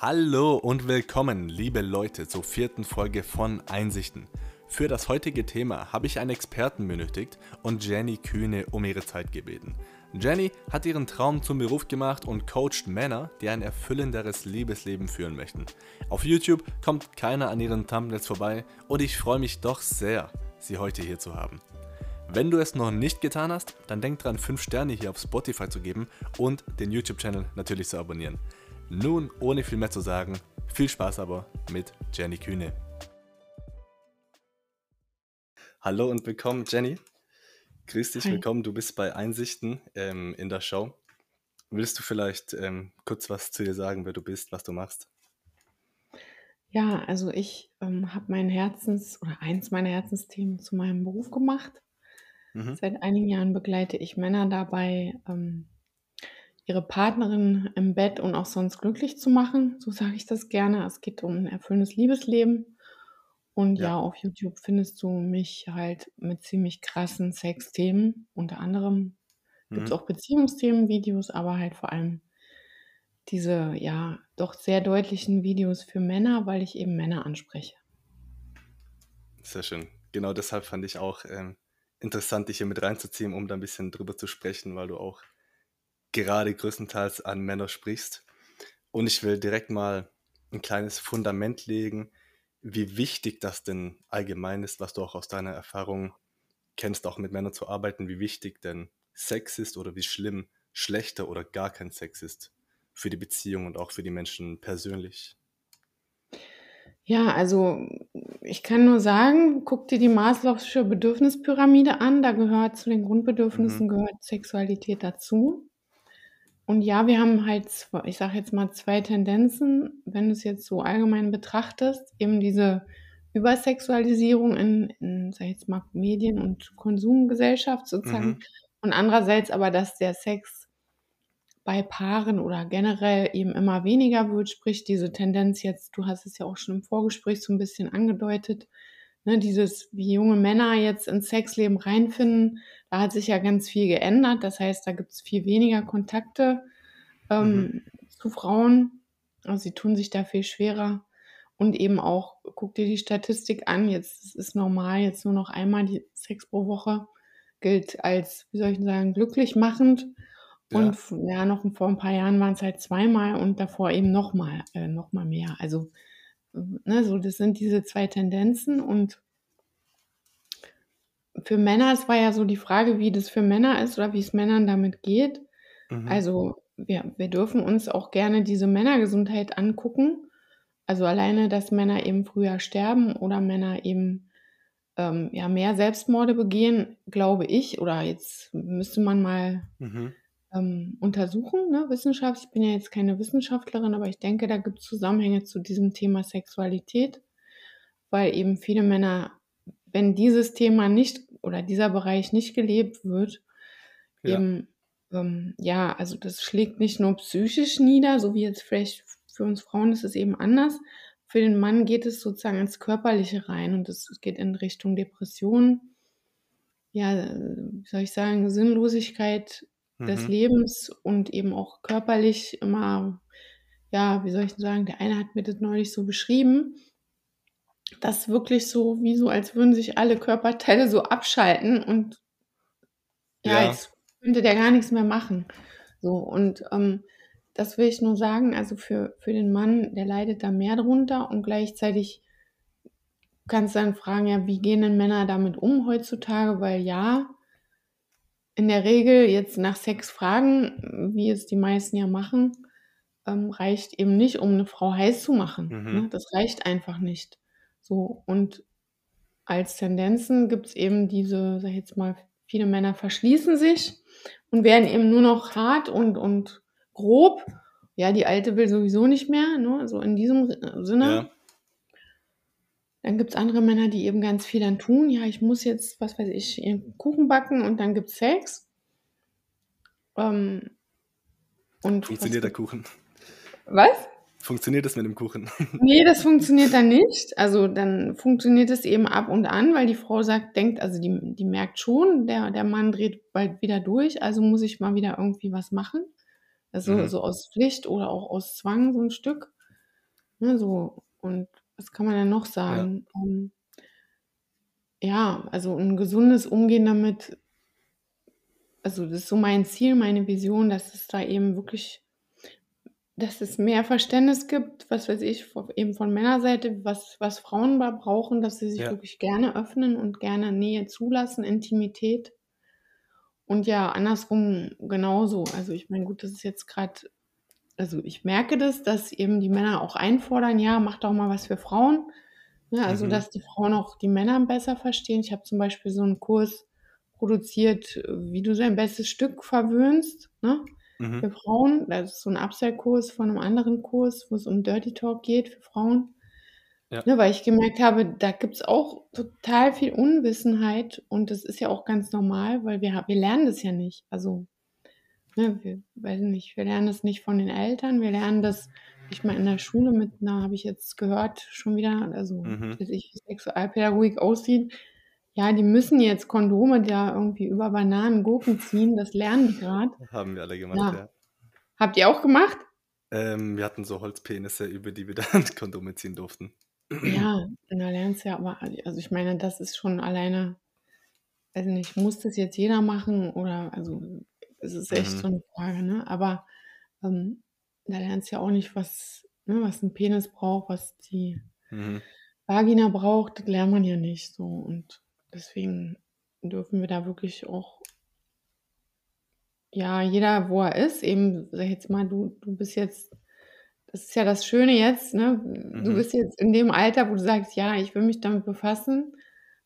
Hallo und willkommen, liebe Leute, zur vierten Folge von Einsichten. Für das heutige Thema habe ich einen Experten benötigt und Jenny Kühne um ihre Zeit gebeten. Jenny hat ihren Traum zum Beruf gemacht und coacht Männer, die ein erfüllenderes Liebesleben führen möchten. Auf YouTube kommt keiner an ihren Thumbnails vorbei und ich freue mich doch sehr, sie heute hier zu haben. Wenn du es noch nicht getan hast, dann denk dran, 5 Sterne hier auf Spotify zu geben und den YouTube-Channel natürlich zu abonnieren. Nun, ohne viel mehr zu sagen, viel Spaß aber mit Jenny Kühne. Hallo und willkommen, Jenny. Grüß dich, Hi. willkommen. Du bist bei Einsichten ähm, in der Show. Willst du vielleicht ähm, kurz was zu dir sagen, wer du bist, was du machst? Ja, also ich ähm, habe mein Herzens oder eins meiner Herzensthemen zu meinem Beruf gemacht. Mhm. Seit einigen Jahren begleite ich Männer dabei, ähm, ihre Partnerin im Bett und auch sonst glücklich zu machen. So sage ich das gerne. Es geht um ein erfüllendes Liebesleben. Und ja, Ja. auf YouTube findest du mich halt mit ziemlich krassen Sexthemen. Unter anderem gibt es Mhm. auch Beziehungsthemen-Videos, aber halt vor allem diese, ja, doch sehr deutlichen Videos für Männer, weil ich eben Männer anspreche. Sehr schön. Genau deshalb fand ich auch ähm, interessant, dich hier mit reinzuziehen, um da ein bisschen drüber zu sprechen, weil du auch gerade größtenteils an Männer sprichst. Und ich will direkt mal ein kleines Fundament legen, wie wichtig das denn allgemein ist, was du auch aus deiner Erfahrung kennst, auch mit Männern zu arbeiten, wie wichtig denn Sex ist oder wie schlimm schlechter oder gar kein Sex ist für die Beziehung und auch für die Menschen persönlich. Ja, also ich kann nur sagen, guck dir die Maslow'sche Bedürfnispyramide an. Da gehört zu den Mhm. Grundbedürfnissen gehört Sexualität dazu. Und ja, wir haben halt, zwe- ich sage jetzt mal zwei Tendenzen, wenn du es jetzt so allgemein betrachtest, eben diese Übersexualisierung in, in sag ich jetzt mal, Medien- und Konsumgesellschaft sozusagen. Mhm. Und andererseits aber, dass der Sex bei Paaren oder generell eben immer weniger wird, sprich diese Tendenz jetzt, du hast es ja auch schon im Vorgespräch so ein bisschen angedeutet, ne, dieses, wie junge Männer jetzt ins Sexleben reinfinden, da hat sich ja ganz viel geändert. Das heißt, da gibt es viel weniger Kontakte ähm, Mhm. zu Frauen. Also sie tun sich da viel schwerer. Und eben auch, guck dir die Statistik an, jetzt es ist normal, jetzt nur noch einmal die Sex pro Woche gilt als, wie soll ich sagen, glücklich machend. Und Ja, f- ja, noch vor ein paar Jahren waren es halt zweimal und davor eben nochmal, äh, noch mal mehr. Also, ne, so, das sind diese zwei Tendenzen. Und für Männer, es war ja so die Frage, wie das für Männer ist oder wie es Männern damit geht. mhm. Also, wir, wir dürfen uns auch gerne diese Männergesundheit angucken. Also alleine, dass Männer eben früher sterben oder Männer eben ähm, ja, mehr Selbstmorde begehen, glaube ich, oder jetzt müsste man mal Mhm. Ähm, untersuchen, ne, Wissenschaft. Ich bin ja jetzt keine Wissenschaftlerin, aber ich denke, da gibt es Zusammenhänge zu diesem Thema Sexualität, weil eben viele Männer, wenn dieses Thema nicht oder dieser Bereich nicht gelebt wird, Ja, eben, ähm, ja, also das schlägt nicht nur psychisch nieder, so wie jetzt vielleicht für uns Frauen ist es eben anders. Für den Mann geht es sozusagen ins Körperliche rein und es geht in Richtung Depression, ja, äh, wie soll ich sagen, Sinnlosigkeit des mhm. Lebens und eben auch körperlich immer, ja, wie soll ich sagen, der eine hat mir das neulich so beschrieben, dass wirklich so, wie so, als würden sich alle Körperteile so abschalten und ja, Ja, jetzt könnte der gar nichts mehr machen. So, und ähm, das will ich nur sagen, also für, für den Mann, der leidet da mehr drunter und gleichzeitig kannst du dann fragen, ja, wie gehen denn Männer damit um heutzutage? Weil ja, in der Regel jetzt nach Sex fragen, wie es die meisten ja machen, ähm, reicht eben nicht, um eine Frau heiß zu machen. mhm. Ne? Das reicht einfach nicht. So, und als Tendenzen gibt es eben diese, sag ich jetzt mal, viele Männer verschließen sich und werden eben nur noch hart und, und grob. Ja, die Alte will sowieso nicht mehr, ne? so in diesem Sinne. Ja, Dann gibt es andere Männer, die eben ganz viel dann tun. Ja, ich muss jetzt, was weiß ich, einen Kuchen backen und dann gibt es Sex. Ähm, und funktioniert der Kuchen? was? Funktioniert das mit dem Kuchen? Nee, das funktioniert dann nicht. Also dann funktioniert es eben ab und an, weil die Frau sagt, denkt, also die, die merkt schon, der, der Mann dreht bald wieder durch, also muss ich mal wieder irgendwie was machen. Also Mhm. so aus Pflicht oder auch aus Zwang so ein Stück. Ne, so. Und was kann man denn noch Ja. sagen? Ähm ja, also 'n gesundes Umgehen damit also, das ist so mein Ziel, meine Vision, dass es da eben wirklich dass es mehr Verständnis gibt, was weiß ich, eben von Männerseite, was was Frauen da brauchen, dass sie sich Ja. wirklich gerne öffnen und gerne Nähe zulassen, Intimität. Und ja, andersrum genauso. Also, ich meine, gut, das ist jetzt grad also, ich merke das, dass eben die Männer auch einfordern: „Ja, mach doch mal was für Frauen.“ Ne, also, Mhm. dass die Frauen auch die Männer besser verstehen. Ich habe zum Beispiel so 'n Kurs produziert, wie du dein bestes Stück verwöhnst, ne, Mhm. für Frauen. Das ist so 'n Upsell-Kurs von 'nem anderen Kurs, wo's um Dirty Talk geht für Frauen. Ja. Ne, weil ich gemerkt habe, da gibt's auch total viel Unwissenheit und das ist ja auch ganz normal, weil wir wir lernen das ja nicht. Also, ne, wir weiß ich nicht, wir lernen das nicht von den Eltern. Wir lernen das nicht mal in der Schule mit 'ner habe ich jetzt gehört schon wieder, also, Mhm. ich, wie Sexualpädagogik aussieht. Ja, die müssen jetzt Kondome da irgendwie über Bananen, Gurken ziehen, das lernen die grad. Haben wir alle gemacht, Ja. ja. Habt ihr auch gemacht? Ähm, wir hatten so Holzpenisse, über die wir dann Kondome ziehen durften. Ja, da lernst du ja aber also, ich meine, das ist schon alleine weiß ich nicht, muss das jetzt jeder machen oder also, es ist echt Mhm. so 'ne Frage, ne? Aber, ähm, da lernst du ja auch nicht, was ne, was 'n Penis braucht, was die Mhm. Vagina braucht, das lernt man ja nicht so und deswegen dürfen wir da wirklich auch ja, jeder, wo er ist, eben, ich jetzt mal, du du bist jetzt das ist ja das Schöne jetzt, ne? Du Mhm. bist jetzt in dem Alter, wo du sagst: „Ja, ich will mich damit befassen.“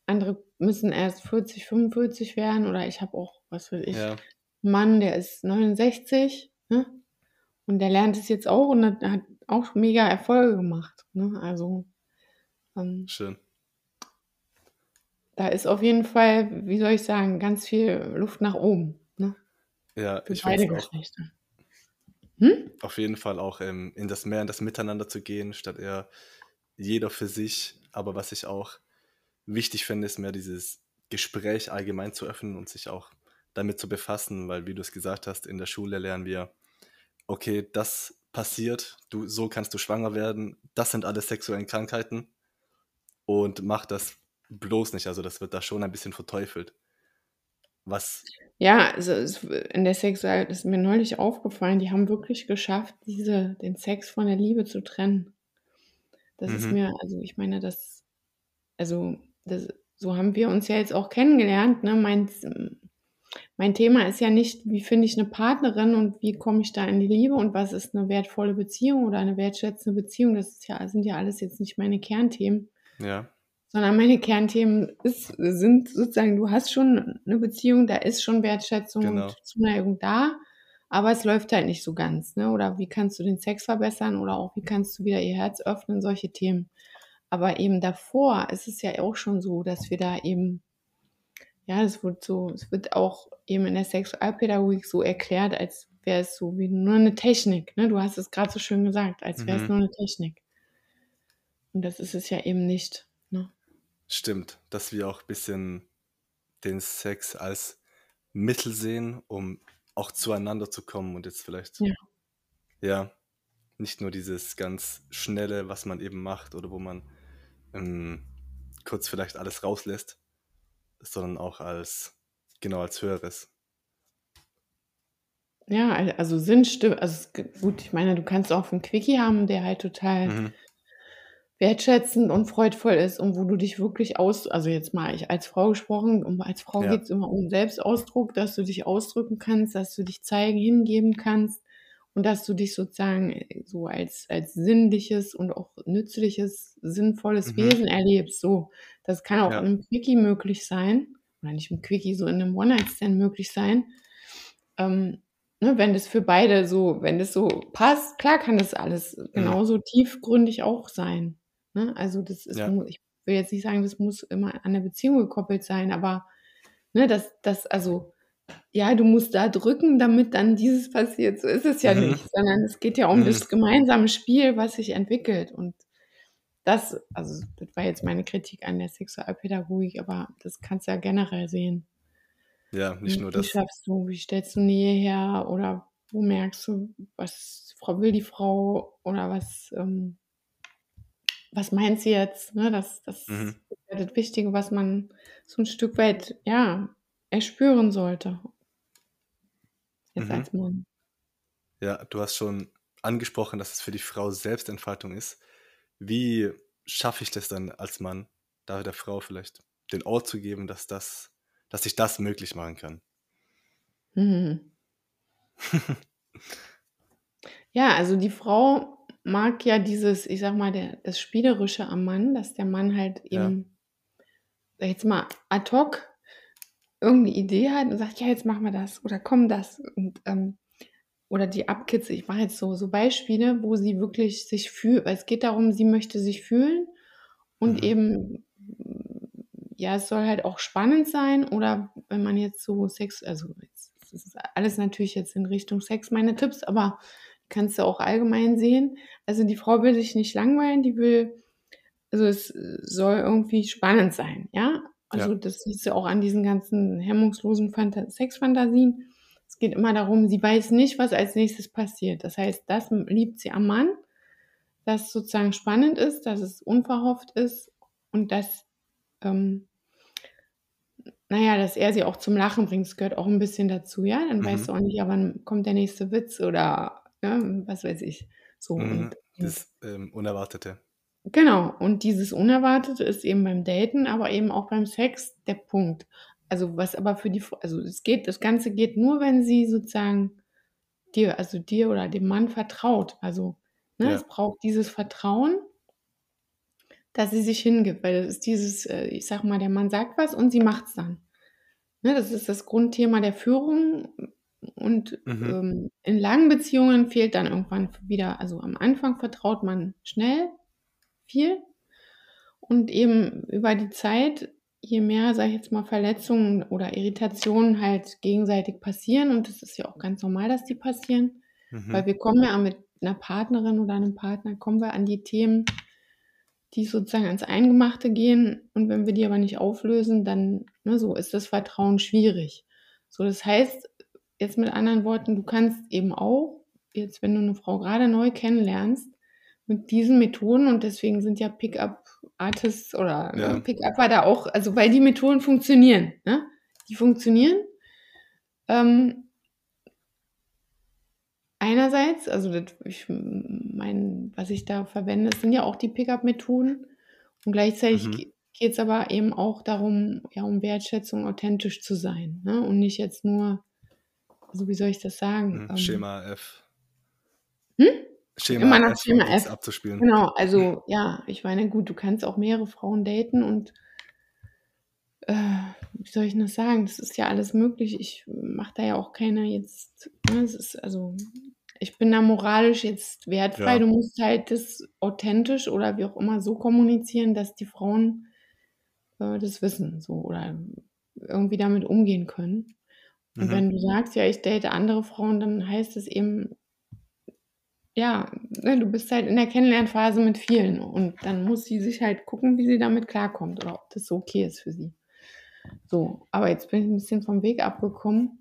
Andere müssen erst 40, 45 werden oder ich habe auch, was weiß ich, Ja. Mann, der ist 69, ne? Und der lernt es jetzt auch und hat auch mega Erfolge gemacht, ne? Also, ähm Schön. da ist auf jeden Fall, wie soll ich sagen, ganz viel Luft nach oben, ne? Ja, Für ich beide Geschlechter. Hm? auf jeden Fall auch, ähm, in das mehr in das Miteinander zu gehen, statt eher jeder für sich. Aber was ich auch wichtig finde, ist mehr dieses Gespräch allgemein zu öffnen und sich auch damit zu befassen, weil wie du's gesagt hast, in der Schule lernen wir: „Okay, das passiert, du so kannst du schwanger werden. Das sind alles sexuellen Krankheiten und mach das bloß nicht.“ Also, das wird da schon ein bisschen verteufelt. Was Ja, also, es in der Sexual ist mir neulich aufgefallen, die haben wirklich geschafft, diese den Sex von der Liebe zu trennen. Das ist Mhm. mir also, ich meine, das also, das so haben wir uns ja jetzt auch kennengelernt, ne? Mein mein Thema ist ja nicht: Wie finde ich 'ne Partnerin und wie komme ich da in die Liebe und was ist 'ne wertvolle Beziehung oder eine wertschätzende Beziehung? Das ist ja sind ja alles jetzt nicht meine Kernthemen. Ja. Sondern meine Kernthemen ist sind sozusagen, du hast schon 'ne Beziehung, da ist schon Wertschätzung und Genau. Zuneigung da, aber es läuft halt nicht so ganz, ne? Oder wie kannst du den Sex verbessern oder auch wie kannst du wieder ihr Herz öffnen, solche Themen. Aber eben davor ist es ja auch schon so, dass wir da eben ja, es wird so es wird auch eben in der Sexualpädagogik so erklärt, als wäre es so wie nur 'ne Technik, ne? Du hast es grad so schön gesagt, als wäre es Mhm. nur 'ne Technik. Und das ist es ja eben nicht, ne? Stimmt, dass wir auch bisschen den Sex als Mittel sehen, um auch zueinander zu kommen und jetzt vielleicht Ja. ja, nicht nur dieses ganz Schnelle, was man eben macht oder wo man, hm, kurz vielleicht alles rauslässt, sondern auch als genau, als Höheres. Ja, al also, Sinn sti also, es gut, ich meine, du kannst auch 'n Quickie haben, der halt total Mhm. wertschätzend und freudvoll ist und wo du dich wirklich aus also, jetzt mal ich als Frau gesprochen, um als Frau Ja. geht's immer um Selbstausdruck, dass du dich ausdrücken kannst, dass du dich zeigen, hingeben kannst und dass du dich sozusagen, äh, so als als sinnliches und auch nützliches, sinnvolles Mhm. Wesen erlebst, so. Das kann auch Ja. 'nem Quickie möglich sein oder nicht im Quickie, so in 'nem One-Night-Stand möglich sein. Ähm, ne, wenn das für beide so wenn das so passt, klar kann das alles Mhm. genauso tiefgründig auch sein, ne? Also, das ist Ja. ich will jetzt nicht sagen, das muss immer an 'ne Beziehung gekoppelt sein, aber, ne, das das also, ja, du musst da drücken, damit dann dieses passiert. So ist es ja Mhm. nicht, sondern es geht ja um Mhm. das gemeinsame Spiel, was sich entwickelt und das also, das war jetzt meine Kritik an der Sexualpädagogik, aber das kannst du ja generell sehen. Ja, nicht Wie nur wie das. schaffst du wie stellst du Nähe her oder wo merkst du, was Frau will die Frau oder was, ähm was meint sie jetzt? Ne, das das Mhm. ist ja das Wichtige, was man so ein Stück weit, ja, erspüren sollte. Jetzt Mhm. als Mann. Ja, du hast schon angesprochen, dass es für die Frau Selbstentfaltung ist. Wie schaffe ich das dann als Mann, da der Frau vielleicht den Ort zu geben, dass das dass ich das möglich machen kann? Mhm. Ja, also die Frau mag ja dieses, ich sage mal, der das Spielerische am Mann, dass der Mann halt Ja. eben, sage ich jetzt mal, ad hoc irgend 'ne Idee hat und sagt: „Ja, jetzt machen wir das oder komm, das“ und, ähm oder die abkitzelt. Ich mache jetzt so so Beispiele, wo sie wirklich sich fühlt weil es geht darum, sie möchte sich fühlen und Mhm. eben, ja, es soll halt auch spannend sein oder wenn man jetzt so Sex also jetzt das ist alles natürlich jetzt in Richtung Sex meine Tipps, aber kannst du auch allgemein sehen. Also, die Frau will sich nicht langweilen, die will also, es soll irgendwie spannend sein, ja? Also, Ja. das siehst du auch an diesen ganzen hemmungslosen Phanta Sexfantasien. Es geht immer darum, sie weiß nicht, was als Nächstes passiert. Das heißt, das liebt sie am Mann, dass sozusagen spannend ist, dass es unverhofft ist und dass, ähm na ja, dass er sie auch zum Lachen bringt. Das gehört auch 'n bisschen dazu, ja? Dann weißt Mhm. du auch nicht, ja, wann kommt der nächste Witz oder, ne, was weiß ich. So Mhm. und Das, ähm, Unerwartete. Genau, und dieses Unerwartete ist eben beim Daten, aber eben auch beim Sex der Punkt. Also, was aber für die also, es geht das Ganze geht nur, wenn sie sozusagen dir also, dir oder dem Mann vertraut. Also, ne, Ja. es braucht dieses Vertrauen dass sie sich hingibt, weil das ist dieses, äh ich sage mal, der Mann sagt was und sie macht's dann. Ne, das ist das Grundthema der Führung und, Mhm. ähm, in langen Beziehungen fehlt dann irgendwann wieder also, am Anfang vertraut man schnell viel und eben über die Zeit, je mehr, sage ich jetzt mal, Verletzungen oder Irritationen halt gegenseitig passieren und das ist ja auch ganz normal, dass die passieren, weil Mhm. wir kommen ja mit 'ner Partnerin oder 'nem Partner kommen wir an die Themen, die sozusagen ans Eingemachte gehen und wenn wir die aber nicht auflösen, dann, ne, so ist das Vertrauen schwierig. So, das heißt, jetzt mit anderen Worten, du kannst eben auch jetzt, wenn du 'ne Frau grade neu kennenlernst, mit diesen Methoden und deswegen sind ja Pickup-Artists oder, ne, Ja. Pick-Upper da auch also, weil die Methoden funktionieren, ne? Die funktionieren. Ähm einerseits, also, das ich meine, was ich da verwende, das sind ja auch die Pickup-Methoden und gleichzeitig Mhm. ge geht's aber eben auch darum, ja, um Wertschätzung, authentisch zu sein, ne, und nicht jetzt nur also, wie soll ich das sagen? Mhm. Ähm Schema F. Hm? Schema Immer nach F, Schema das F. abzuspielen. Genau, also, ja, ich meine, gut, du kannst auch mehrere Frauen daten und äh, wie soll ich das sagen? Das ist ja alles möglich. Ich mache da ja auch keine jetzt ne, es ist also, ich bin da moralisch jetzt wertfrei. Ja. Du musst halt das authentisch oder wie auch immer so kommunizieren, dass die Frauen, äh, das wissen so oder irgendwie damit umgehen können. Und Mhm. wenn du sagst: „Ja, ich date andere Frauen“, dann heißt es eben ja, ne, du bist halt in der Kennenlernphase mit vielen und dann muss sie sich halt gucken, wie sie damit klarkommt oder ob das so okay ist für sie. So, aber jetzt bin ich 'n bisschen vom Weg abgekommen.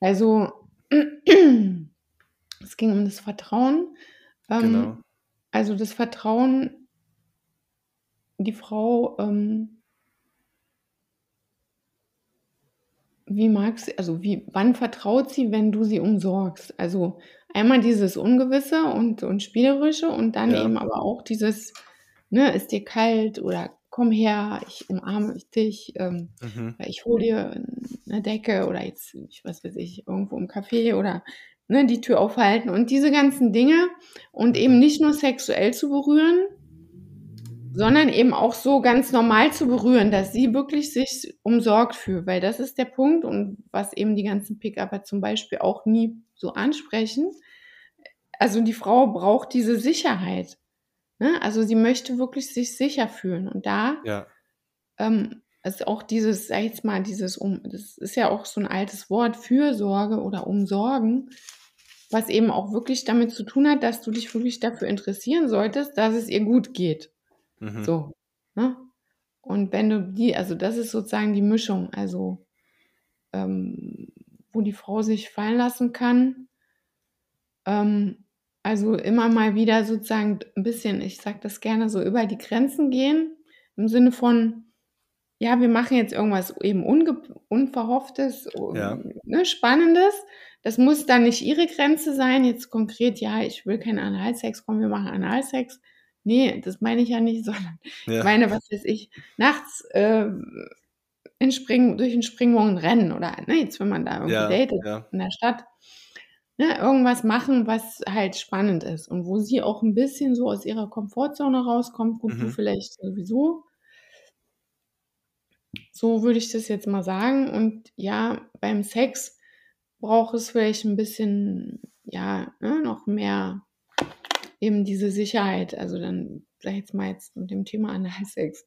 Also, es ging um das Vertrauen. Genau. Ähm, also, das Vertrauen die Frau, ähm wie mag sie also, wie wann vertraut sie, wenn du sie umsorgst? Also, einmal dieses Ungewisse und und Spielerische und dann Ja. eben aber auch dieses, ne: „Ist dir kalt?“ oder „Komm her, ich umarme dich, ähm, Mhm. ich hole dir 'ne Decke“ oder jetzt, ich was weiß ich, irgendwo im Café oder, ne, die Tür aufhalten und diese ganzen Dinge und eben Mhm. nicht nur sexuell zu berühren sondern eben auch so ganz normal zu berühren, dass sie wirklich sich umsorgt fühlt, weil das ist der Punkt und was eben die ganzen Pick-Upper zum Beispiel auch nie so ansprechen. Also, die Frau braucht diese Sicherheit, ne? Also, sie möchte wirklich sich sicher fühlen und da Ja. ähm, ist auch dieses, sage ich jetzt mal, dieses um das ist ja auch so 'n altes Wort, Fürsorge oder Umsorgen, was eben auch wirklich damit zu tun hat, dass du dich wirklich dafür interessieren solltest, dass es ihr gut geht. Mhm. So, ne? Und wenn du die also, das ist sozusagen die Mischung, also, ähm, wo die Frau sich fallen lassen kann. Ähm, Also immer mal wieder sozusagen ein bisschen, ich sage das gerne so, über die Grenzen gehen, im Sinne von, ja, wir machen jetzt irgendwas eben Unverhofftes, Ja. ne, Spannendes. Das muss dann nicht ihre Grenze sein, jetzt konkret, ja, ich will keinen Analsex, komm, wir machen Analsex. Nee, das meine ich ja nicht, sondern Ja. ich meine, was weiß ich, nachts äh, in Spring, durch den Springbogen rennen oder ne, jetzt, wenn man da irgendwie Ja, datet ja. in der Stadt, ne, irgendwas machen, was halt spannend ist und wo sie auch ein bisschen so aus ihrer Komfortzone rauskommt. Gut, du Mhm. vielleicht sowieso. So würde ich das jetzt mal sagen. Und ja, beim Sex braucht es vielleicht ein bisschen, ja, ne, noch mehr eben diese Sicherheit. Also dann, sag ich jetzt mal jetzt mit dem Thema Analsex.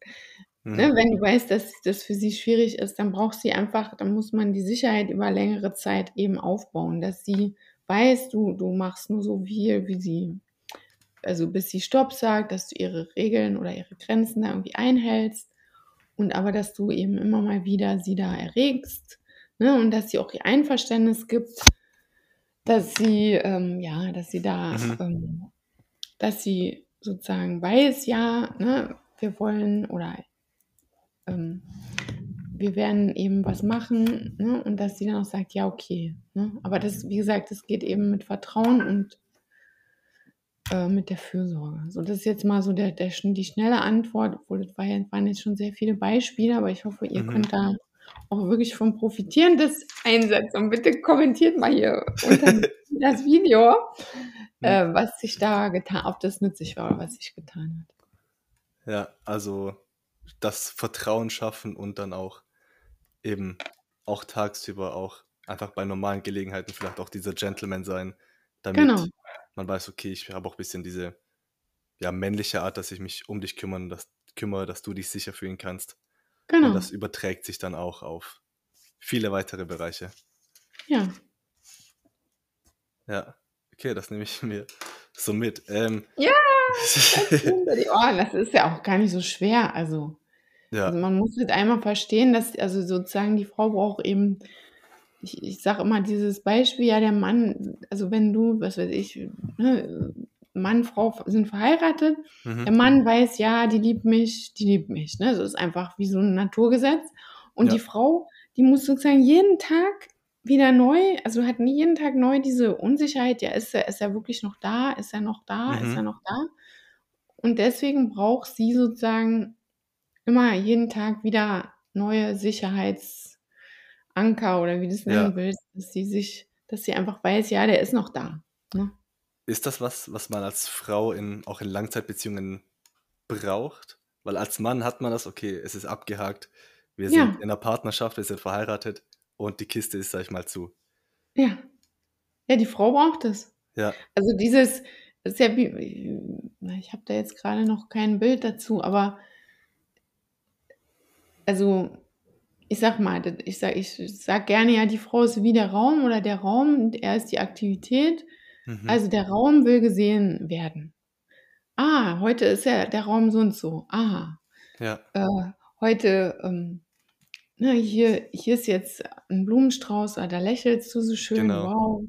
Ne, Mhm. wenn du weißt, dass das für sie schwierig ist, dann braucht sie einfach, dann muss man die Sicherheit über längere Zeit eben aufbauen, dass sie weiß, du, du machst nur so viel, wie sie, also bis sie Stopp sagt, dass du ihre Regeln oder ihre Grenzen da irgendwie einhältst und aber, dass du eben immer mal wieder sie da erregst ne, und dass sie auch ihr Einverständnis gibt, dass sie, ähm, ja, dass sie da, Mhm. ähm, dass sie sozusagen weiß, ja, ne, wir wollen oder ähm, wir werden eben was machen ne, und dass sie dann auch sagt, ja, okay. Ne? Aber das, wie gesagt, das geht eben mit Vertrauen und äh, mit der Fürsorge. So, das ist jetzt mal so der, der, die schnelle Antwort, obwohl das waren jetzt schon sehr viele Beispiele, aber ich hoffe, ihr Mhm. könnt da auch wirklich von profitieren, das einsetzen. Und bitte kommentiert mal hier unter das Video, äh, was sich da getan, ob das nützlich war was sich getan hat. Ja, also das Vertrauen schaffen und dann auch eben auch tagsüber auch einfach bei normalen Gelegenheiten vielleicht auch dieser Gentleman sein, damit Genau. man weiß, okay, ich habe auch ein bisschen diese ja, männliche Art, dass ich mich um dich kümmern, dass, kümmere, dass du dich sicher fühlen kannst. Und Genau. das überträgt sich dann auch auf viele weitere Bereiche. Ja. Ja, okay, das nehme ich mir so mit. Ähm, Ja, Unter die Ohren, das ist ja auch gar nicht so schwer. Also, also ja, man muss jetzt einmal verstehen, dass also sozusagen die Frau braucht eben, ich, ich sage immer dieses Beispiel, ja, der Mann, also wenn du, was weiß ich, ne, Mann, Frau sind verheiratet, der mhm. Mann weiß, ja, die liebt mich, die liebt mich. Ne? Das ist einfach wie so ein Naturgesetz. Und Ja. die Frau, die muss sozusagen jeden Tag wieder neu, also hat nie jeden Tag neu diese Unsicherheit, ja, ist er, ist er wirklich noch da, ist er noch da, ist Mhm. er noch da? Und deswegen braucht sie sozusagen immer jeden Tag wieder neue Sicherheitsanker oder wie du es nennen Ja. willst, dass sie sich, dass sie einfach weiß, ja, der ist noch da. Ne? Ist das was, was man als Frau in, auch in Langzeitbeziehungen braucht? Weil als Mann hat man das, okay, es ist abgehakt, wir sind Ja, in einer Partnerschaft, wir sind verheiratet und die Kiste ist, sag ich mal, zu. ja. Ja, die Frau braucht es. Ja, Also dieses, das ist ja wie, ich habe da jetzt gerade noch kein Bild dazu, aber also ich sag mal, ich sag, ich sag gerne ja, die Frau ist wie der Raum oder der Raum, er ist die Aktivität. mhm. Also der Raum will gesehen werden. Ah, heute ist ja der Raum so und so. Aha. ja, Äh, heute, ähm, ne, hier, hier ist jetzt ein Blumenstrauß, ah, da lächelst du so schön, genau. wow.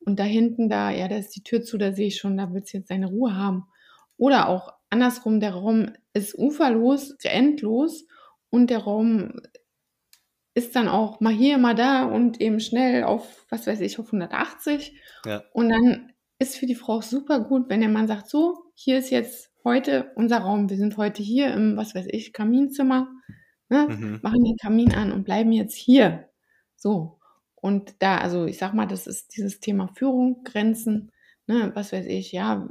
Und da hinten, da, ja, da ist die Tür zu, da sehe ich schon, da willst du jetzt deine Ruhe haben. Oder auch andersrum, der Raum ist uferlos, endlos und der Raum ist dann auch mal hier, mal da und eben schnell auf, was weiß ich, auf 180. Ja, Und dann ist für die Frau auch super gut, wenn der Mann sagt, so, hier ist jetzt heute unser Raum. Wir sind heute hier im, was weiß ich, Kaminzimmer, ne? mhm. machen den Kamin an und bleiben jetzt hier. So. Und da, also ich sag mal, das ist dieses Thema Führung, Grenzen, ne? was weiß ich, ja,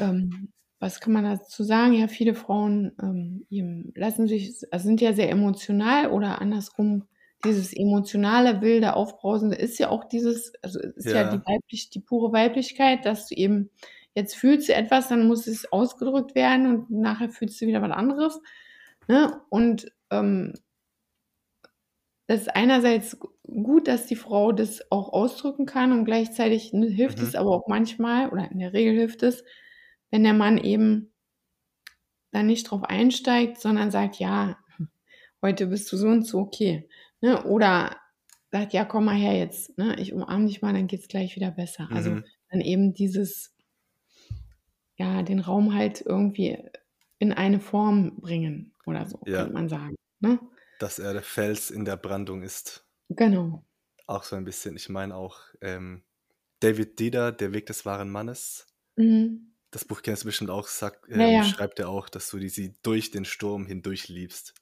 ähm, was kann man dazu sagen? Ja, viele Frauen ähm, lassen sich, also sind ja sehr emotional oder andersrum, dieses emotionale, wilde, aufbrausende ist ja auch dieses, also ist ja, die Ja, weiblich, die pure Weiblichkeit, dass du eben, jetzt fühlst du etwas, dann muss es ausgedrückt werden und nachher fühlst du wieder was anderes. Ne? Und ähm, das ist einerseits gut, dass die Frau das auch ausdrücken kann und gleichzeitig ne, hilft es mhm. aber auch manchmal oder in der Regel hilft es, wenn der Mann eben dann nicht drauf einsteigt, sondern sagt, ja, heute bist du so und so, okay. Ne? Oder sagt, ja, komm mal her jetzt, ne? ich umarme dich mal, dann geht's gleich wieder besser. Also Mhm. dann eben dieses, ja, den Raum halt irgendwie in eine Form bringen oder so, Ja. könnte man sagen, ne? Dass er der Fels in der Brandung ist. Genau. Auch so ein bisschen. Ich meine auch ähm, David Dieder, Der Weg des wahren Mannes. Mhm. Das Buch kennst du bestimmt auch, sagt, Ja, ähm, ja. schreibt er auch, dass du die, sie durch den Sturm hindurch liebst.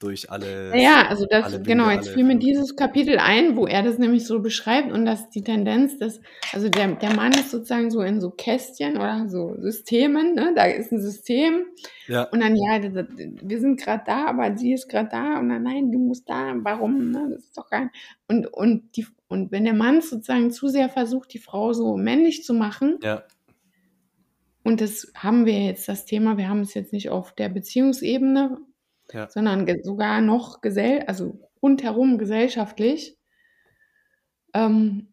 Durch alle. Ja, also das, alle genau, jetzt fiel mir dieses Kapitel ein, wo er das nämlich so beschreibt und dass die Tendenz, dass, also der, der Mann ist sozusagen so in so Kästchen oder so Systemen, ne? Da ist ein System Ja, und dann, ja, das- wir sind gerade da, aber sie ist gerade da und dann, nein, du musst da, warum, ne? Das ist doch nicht. Und, und, die, und wenn der Mann sozusagen zu sehr versucht, die Frau so männlich zu machen, ja, und das haben wir jetzt das Thema, wir haben es jetzt nicht auf der Beziehungsebene, ja, sondern sogar noch gesell also rundherum gesellschaftlich, ähm,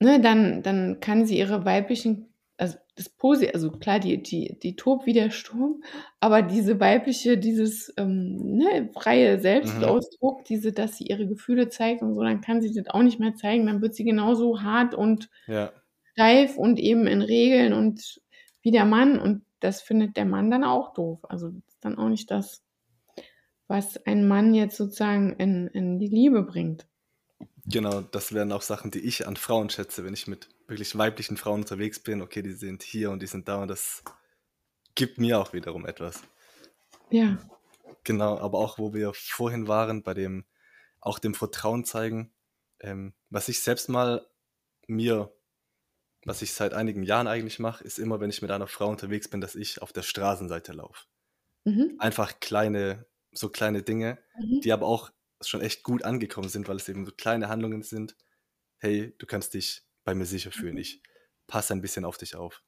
ne, dann, dann kann sie ihre weiblichen, also das Posi, also klar, die, die, die tobt wie der Sturm, aber diese weibliche, dieses ähm, ne, freie Selbstausdruck, diese, dass sie ihre Gefühle zeigt und so, dann kann sie das auch nicht mehr zeigen, dann wird sie genauso hart und ja, steif und eben in Regeln und wie der Mann. Und das findet der Mann dann auch doof. Also das ist dann auch nicht das, was ein Mann jetzt sozusagen in, in die Liebe bringt. genau. Das wären auch Sachen, die ich an Frauen schätze, wenn ich mit wirklich weiblichen Frauen unterwegs bin. Okay, die sind hier und die sind da und das gibt mir auch wiederum etwas. Ja, Genau, aber auch wo wir vorhin waren, bei dem, auch dem Vertrauen zeigen, ähm, was ich selbst mal mir, was ich seit einigen Jahren eigentlich mache, ist immer, wenn ich mit einer Frau unterwegs bin, dass ich auf der Straßenseite laufe. mhm. Einfach kleine, so kleine Dinge, Mhm. die aber auch schon echt gut angekommen sind, weil es eben so kleine Handlungen sind. Hey, du kannst dich bei mir sicher fühlen. Ich passe ein bisschen auf dich auf.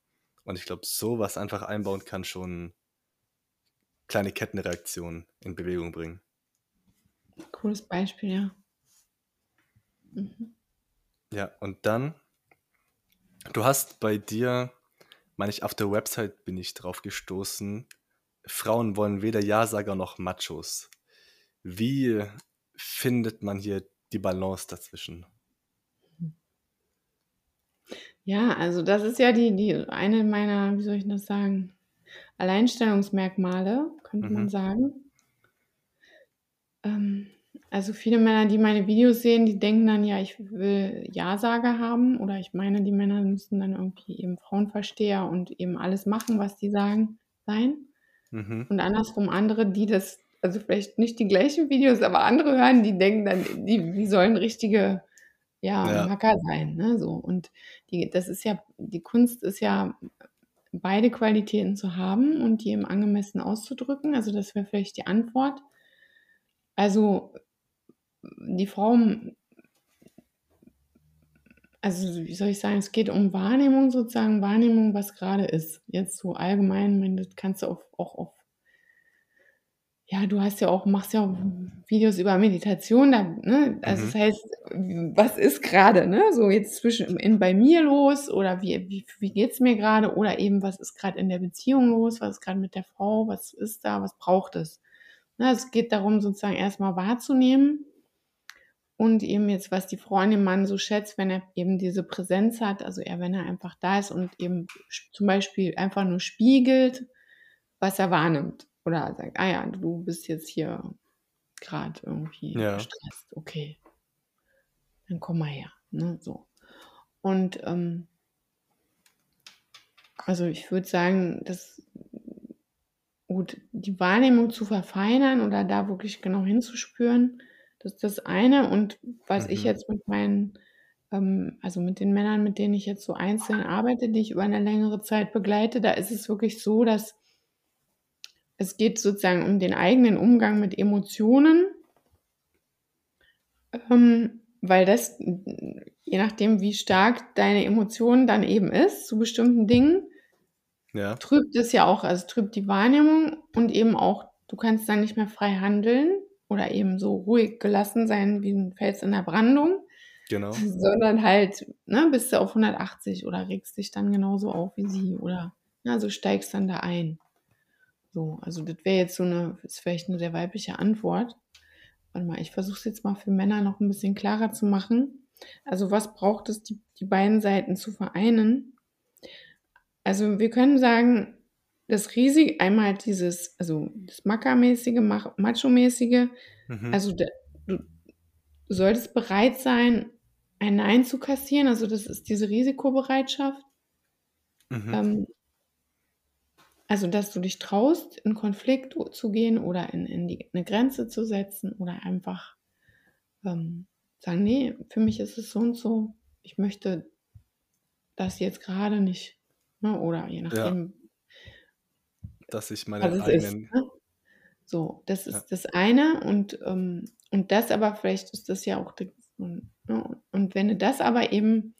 Und ich glaube, sowas einfach einbauen kann schon kleine Kettenreaktionen in Bewegung bringen. cooles Beispiel, ja. Mhm. Ja, und dann, du hast bei dir, meine ich, auf der Website bin ich drauf gestoßen, Frauen wollen weder Ja-Sager noch Machos. Wie findet man hier die Balance dazwischen? Ja, also das ist ja die, die eine meiner, wie soll ich das sagen, Alleinstellungsmerkmale, könnte man Mhm. sagen. Ähm, also viele Männer, die meine Videos sehen, die denken dann, ja, ich will Ja-Sager haben oder ich meine, die Männer müssen dann irgendwie eben Frauenversteher und eben alles machen, was die sagen, sein. Mhm. Und andersrum andere, die das, also vielleicht nicht die gleichen Videos, aber andere hören, die denken dann, die, die sollen richtige, ja, Ja. Hacker sein, ne, so. Und die, das ist ja, die Kunst ist ja, beide Qualitäten zu haben und die eben angemessen auszudrücken. Also das wäre vielleicht die Antwort. Also die Frau, also wie soll ich sagen, es geht um Wahrnehmung sozusagen, Wahrnehmung, was gerade ist. Jetzt so allgemein, das kannst du auf, auch auf, ja, du hast ja auch, machst ja auch Videos über Meditation, da, ne? Also Mhm. das heißt, was ist gerade, ne? So jetzt zwischen in bei mir los oder wie, wie, wie geht's mir gerade oder eben, was ist gerade in der Beziehung los, was ist gerade mit der Frau, was ist da, was braucht es? Ne? Es geht darum, sozusagen erstmal wahrzunehmen und eben jetzt, was die dem Mann so schätzt, wenn er eben diese Präsenz hat, also eher wenn er einfach da ist und eben zum Beispiel einfach nur spiegelt, was er wahrnimmt. Oder sagt, ah ja, du bist jetzt hier gerade irgendwie Ja. gestresst, okay. Dann komm mal her. Ne? So. Und ähm, also ich würde sagen, dass gut, die Wahrnehmung zu verfeinern oder da wirklich genau hinzuspüren, das ist das eine. Und was ich Mhm. jetzt mit meinen, ähm, also mit den Männern, mit denen ich jetzt so einzeln arbeite, die ich über eine längere Zeit begleite, da ist es wirklich so, dass es geht sozusagen um den eigenen Umgang mit Emotionen, ähm, weil das, je nachdem, wie stark deine Emotion dann eben ist zu bestimmten Dingen, Ja, trübt es ja auch, also trübt die Wahrnehmung und eben auch, du kannst dann nicht mehr frei handeln oder eben so ruhig gelassen sein wie ein Fels in der Brandung, genau. sondern halt, ne, bist du auf 180 oder regst dich dann genauso auf wie sie oder, ne, also steigst dann da ein. So, also das wäre jetzt so eine, ist vielleicht eine sehr weibliche Antwort. Warte mal, ich versuche es jetzt mal für Männer noch ein bisschen klarer zu machen. Also was braucht es, die, die beiden Seiten zu vereinen? Also wir können sagen, das Risiko, einmal dieses, also das Macker-mäßige, Macho-mäßige, Mhm. also du, solltest bereit sein, ein Nein zu kassieren, also das ist diese Risikobereitschaft. Mhm. Ähm, also, dass du dich traust, in Konflikt zu gehen oder in, in die, eine Grenze zu setzen oder einfach ähm, sagen, nee, für mich ist es so und so, ich möchte das jetzt gerade nicht. Ne? Oder je nachdem, Dass ich meine ist. eigenen. Ne? So, das ist Ja. das eine und, ähm, und das aber, vielleicht ist das ja auch, und, ne? und wenn du das aber eben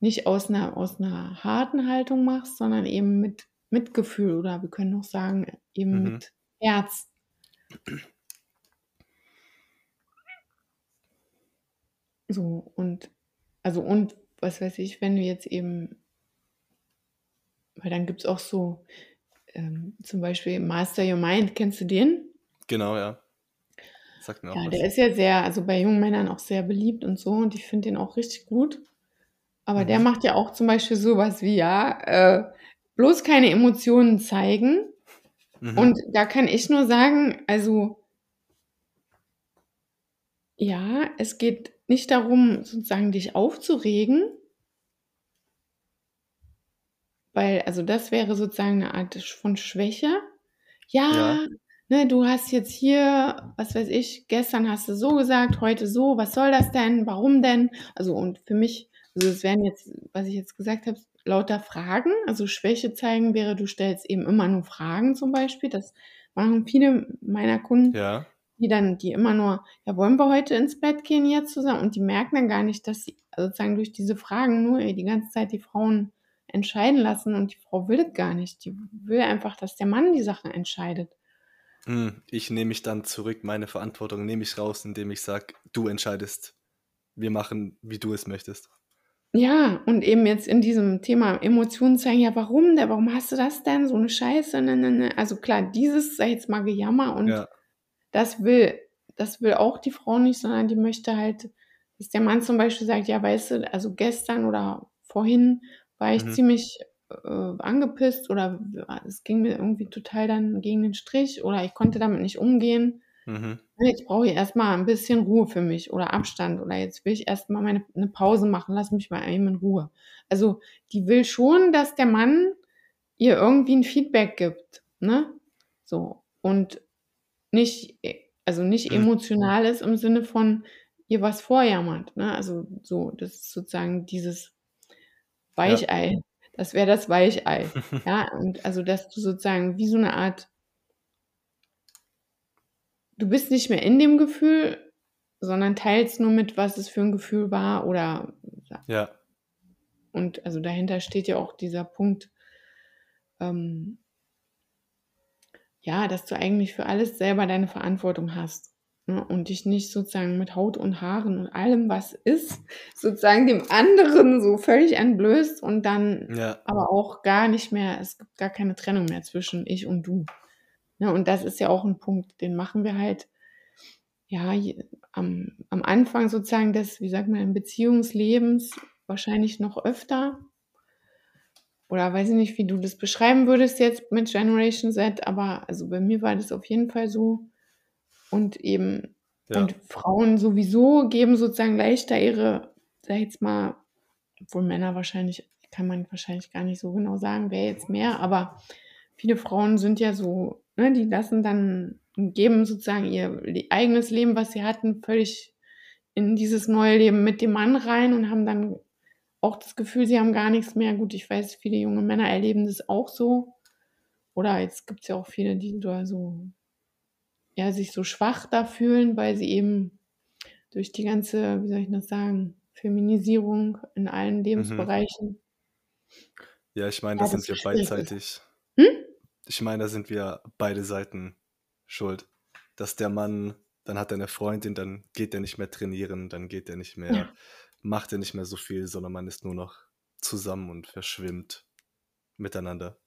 nicht aus einer, aus einer harten Haltung machst, sondern eben mit Mitgefühl oder wir können auch sagen, eben Mhm. mit Herz. So, und also und was weiß ich, wenn du jetzt eben, weil dann gibt es auch so, ähm, zum Beispiel Master Your Mind, kennst du den? Genau, ja. Sagt mir auch Ja, was. der ist ja sehr, also bei jungen Männern auch sehr beliebt und so und ich finde den auch richtig gut. Aber der Mhm. macht ja auch zum Beispiel sowas wie, ja, äh, bloß keine Emotionen zeigen. Mhm. Und da kann ich nur sagen, also ja, es geht nicht darum, sozusagen dich aufzuregen, weil, also das wäre sozusagen eine Art von Schwäche. Ja, Ja. ne, du hast jetzt hier, was weiß ich, gestern hast du so gesagt, heute so, was soll das denn, warum denn? Also und für mich, also es wären jetzt, was ich jetzt gesagt habe, lauter Fragen. Also Schwäche zeigen wäre, du stellst eben immer nur Fragen zum Beispiel. Das machen viele meiner Kunden Ja. die dann, die immer nur, ja, wollen wir heute ins Bett gehen jetzt zusammen? Und die merken dann gar nicht, dass sie sozusagen durch diese Fragen nur die ganze Zeit die Frauen entscheiden lassen und die Frau will das gar nicht. Die will einfach, dass der Mann die Sachen entscheidet. Hm, Ich nehme mich dann zurück, meine Verantwortung nehme ich raus, indem ich sage, du entscheidest. Wir machen, wie du es möchtest. Ja, und eben jetzt in diesem Thema Emotionen zeigen, ja, warum denn? Warum hast du das denn? So eine Scheiße, ne, ne, ne. Also klar, dieses, sag ich jetzt mal, Gejammer und Ja. das will, das will auch die Frau nicht, sondern die möchte halt, dass der Mann zum Beispiel sagt, ja, weißt du, also gestern oder vorhin war ich Mhm. ziemlich äh, angepisst oder es ging mir irgendwie total dann gegen den Strich oder ich konnte damit nicht umgehen. Mhm. Jetzt brauche ich erstmal ein bisschen Ruhe für mich oder Abstand oder jetzt will ich erstmal meine eine Pause machen, lass mich mal eben in Ruhe. Also die will schon, dass der Mann ihr irgendwie ein Feedback gibt, ne? So und nicht, also nicht Mhm. emotional ist im Sinne von ihr was vorjammert, ne? Also so, das ist sozusagen dieses Weichei. Das wäre das Weichei. Ja, und also dass du sozusagen wie so eine Art du bist nicht mehr in dem Gefühl, sondern teilst nur mit, was es für ein Gefühl war oder Ja. und also dahinter steht ja auch dieser Punkt, ähm, ja, dass du eigentlich für alles selber deine Verantwortung hast. Ne? Und dich nicht sozusagen mit Haut und Haaren und allem, was ist, sozusagen dem anderen so völlig entblößt und dann Ja. aber auch gar nicht mehr, es gibt gar keine Trennung mehr zwischen ich und du. Ne? Und das ist ja auch ein Punkt, den machen wir halt, ja, am, am Anfang sozusagen des, wie sagt man, Beziehungslebens wahrscheinlich noch öfter. Oder weiß ich nicht, wie du das beschreiben würdest jetzt mit Generation Z, aber also bei mir war das auf jeden Fall so. Und eben, Ja. und Frauen sowieso geben sozusagen leichter ihre, sag ich jetzt mal, obwohl Männer wahrscheinlich, kann man wahrscheinlich gar nicht so genau sagen, wer jetzt mehr, aber viele Frauen sind ja so, ne, die lassen dann, geben sozusagen ihr eigenes Leben, was sie hatten, völlig in dieses neue Leben mit dem Mann rein und haben dann auch das Gefühl, sie haben gar nichts mehr. Gut, ich weiß, viele junge Männer erleben das auch so. Oder jetzt gibt es ja auch viele, die da so, ja, sich so schwach da fühlen, weil sie eben durch die ganze, wie soll ich das sagen, Feminisierung in allen Mhm. Lebensbereichen. Ja, ich meine, Ja, da sind wir beidseitig. Hm? Ich meine, da sind wir beide Seiten schuld. Dass der Mann, dann hat er eine Freundin, dann geht er nicht mehr trainieren, dann geht er nicht mehr, Ja. macht er nicht mehr so viel, sondern man ist nur noch zusammen und verschwimmt miteinander.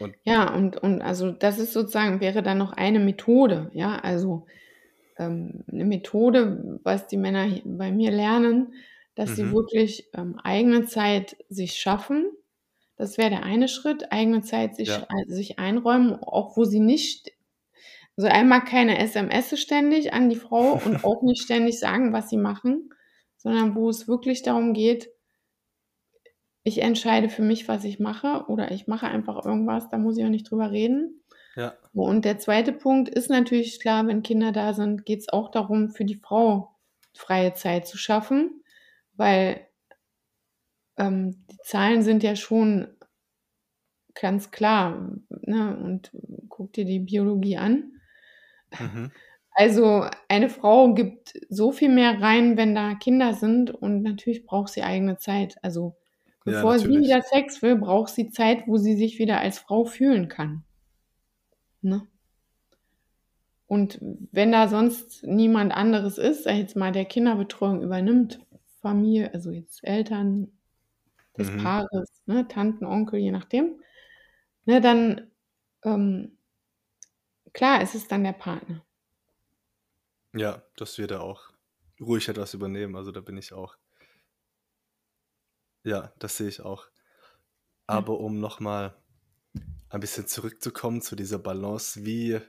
Und Ja, und, und also das ist sozusagen, wäre dann noch eine Methode, ja, also ähm, eine Methode, was die Männer bei mir lernen, dass mhm. sie wirklich ähm, eigene Zeit sich schaffen. Das wäre der eine Schritt, eigene Zeit sich, ja. äh, sich einräumen, auch wo sie nicht, also einmal keine SMS ständig an die Frau und auch nicht ständig sagen, was sie machen, sondern wo es wirklich darum geht, ich entscheide für mich, was ich mache oder ich mache einfach irgendwas, da muss ich auch nicht drüber reden. Ja. Und der zweite Punkt ist natürlich klar, wenn Kinder da sind, geht es auch darum, für die Frau freie Zeit zu schaffen, weil ähm, die Zahlen sind ja schon ganz klar. Ne? Und guck dir die Biologie an. Mhm. Also eine Frau gibt so viel mehr rein, wenn da Kinder sind und natürlich braucht sie eigene Zeit. Also bevor ja, sie wieder Sex will, braucht sie Zeit, wo sie sich wieder als Frau fühlen kann. Ne? Und wenn da sonst niemand anderes ist, sag jetzt mal, der Kinderbetreuung übernimmt, Familie, also jetzt Eltern des mhm. Paares, ne, Tanten, Onkel, je nachdem, ne, dann ähm, klar, es ist dann der Partner. Ja, das wird er auch ruhig etwas übernehmen. Also da bin ich auch. Ja, das sehe ich auch. Aber ja. um nochmal ein bisschen zurückzukommen zu dieser Balance, wie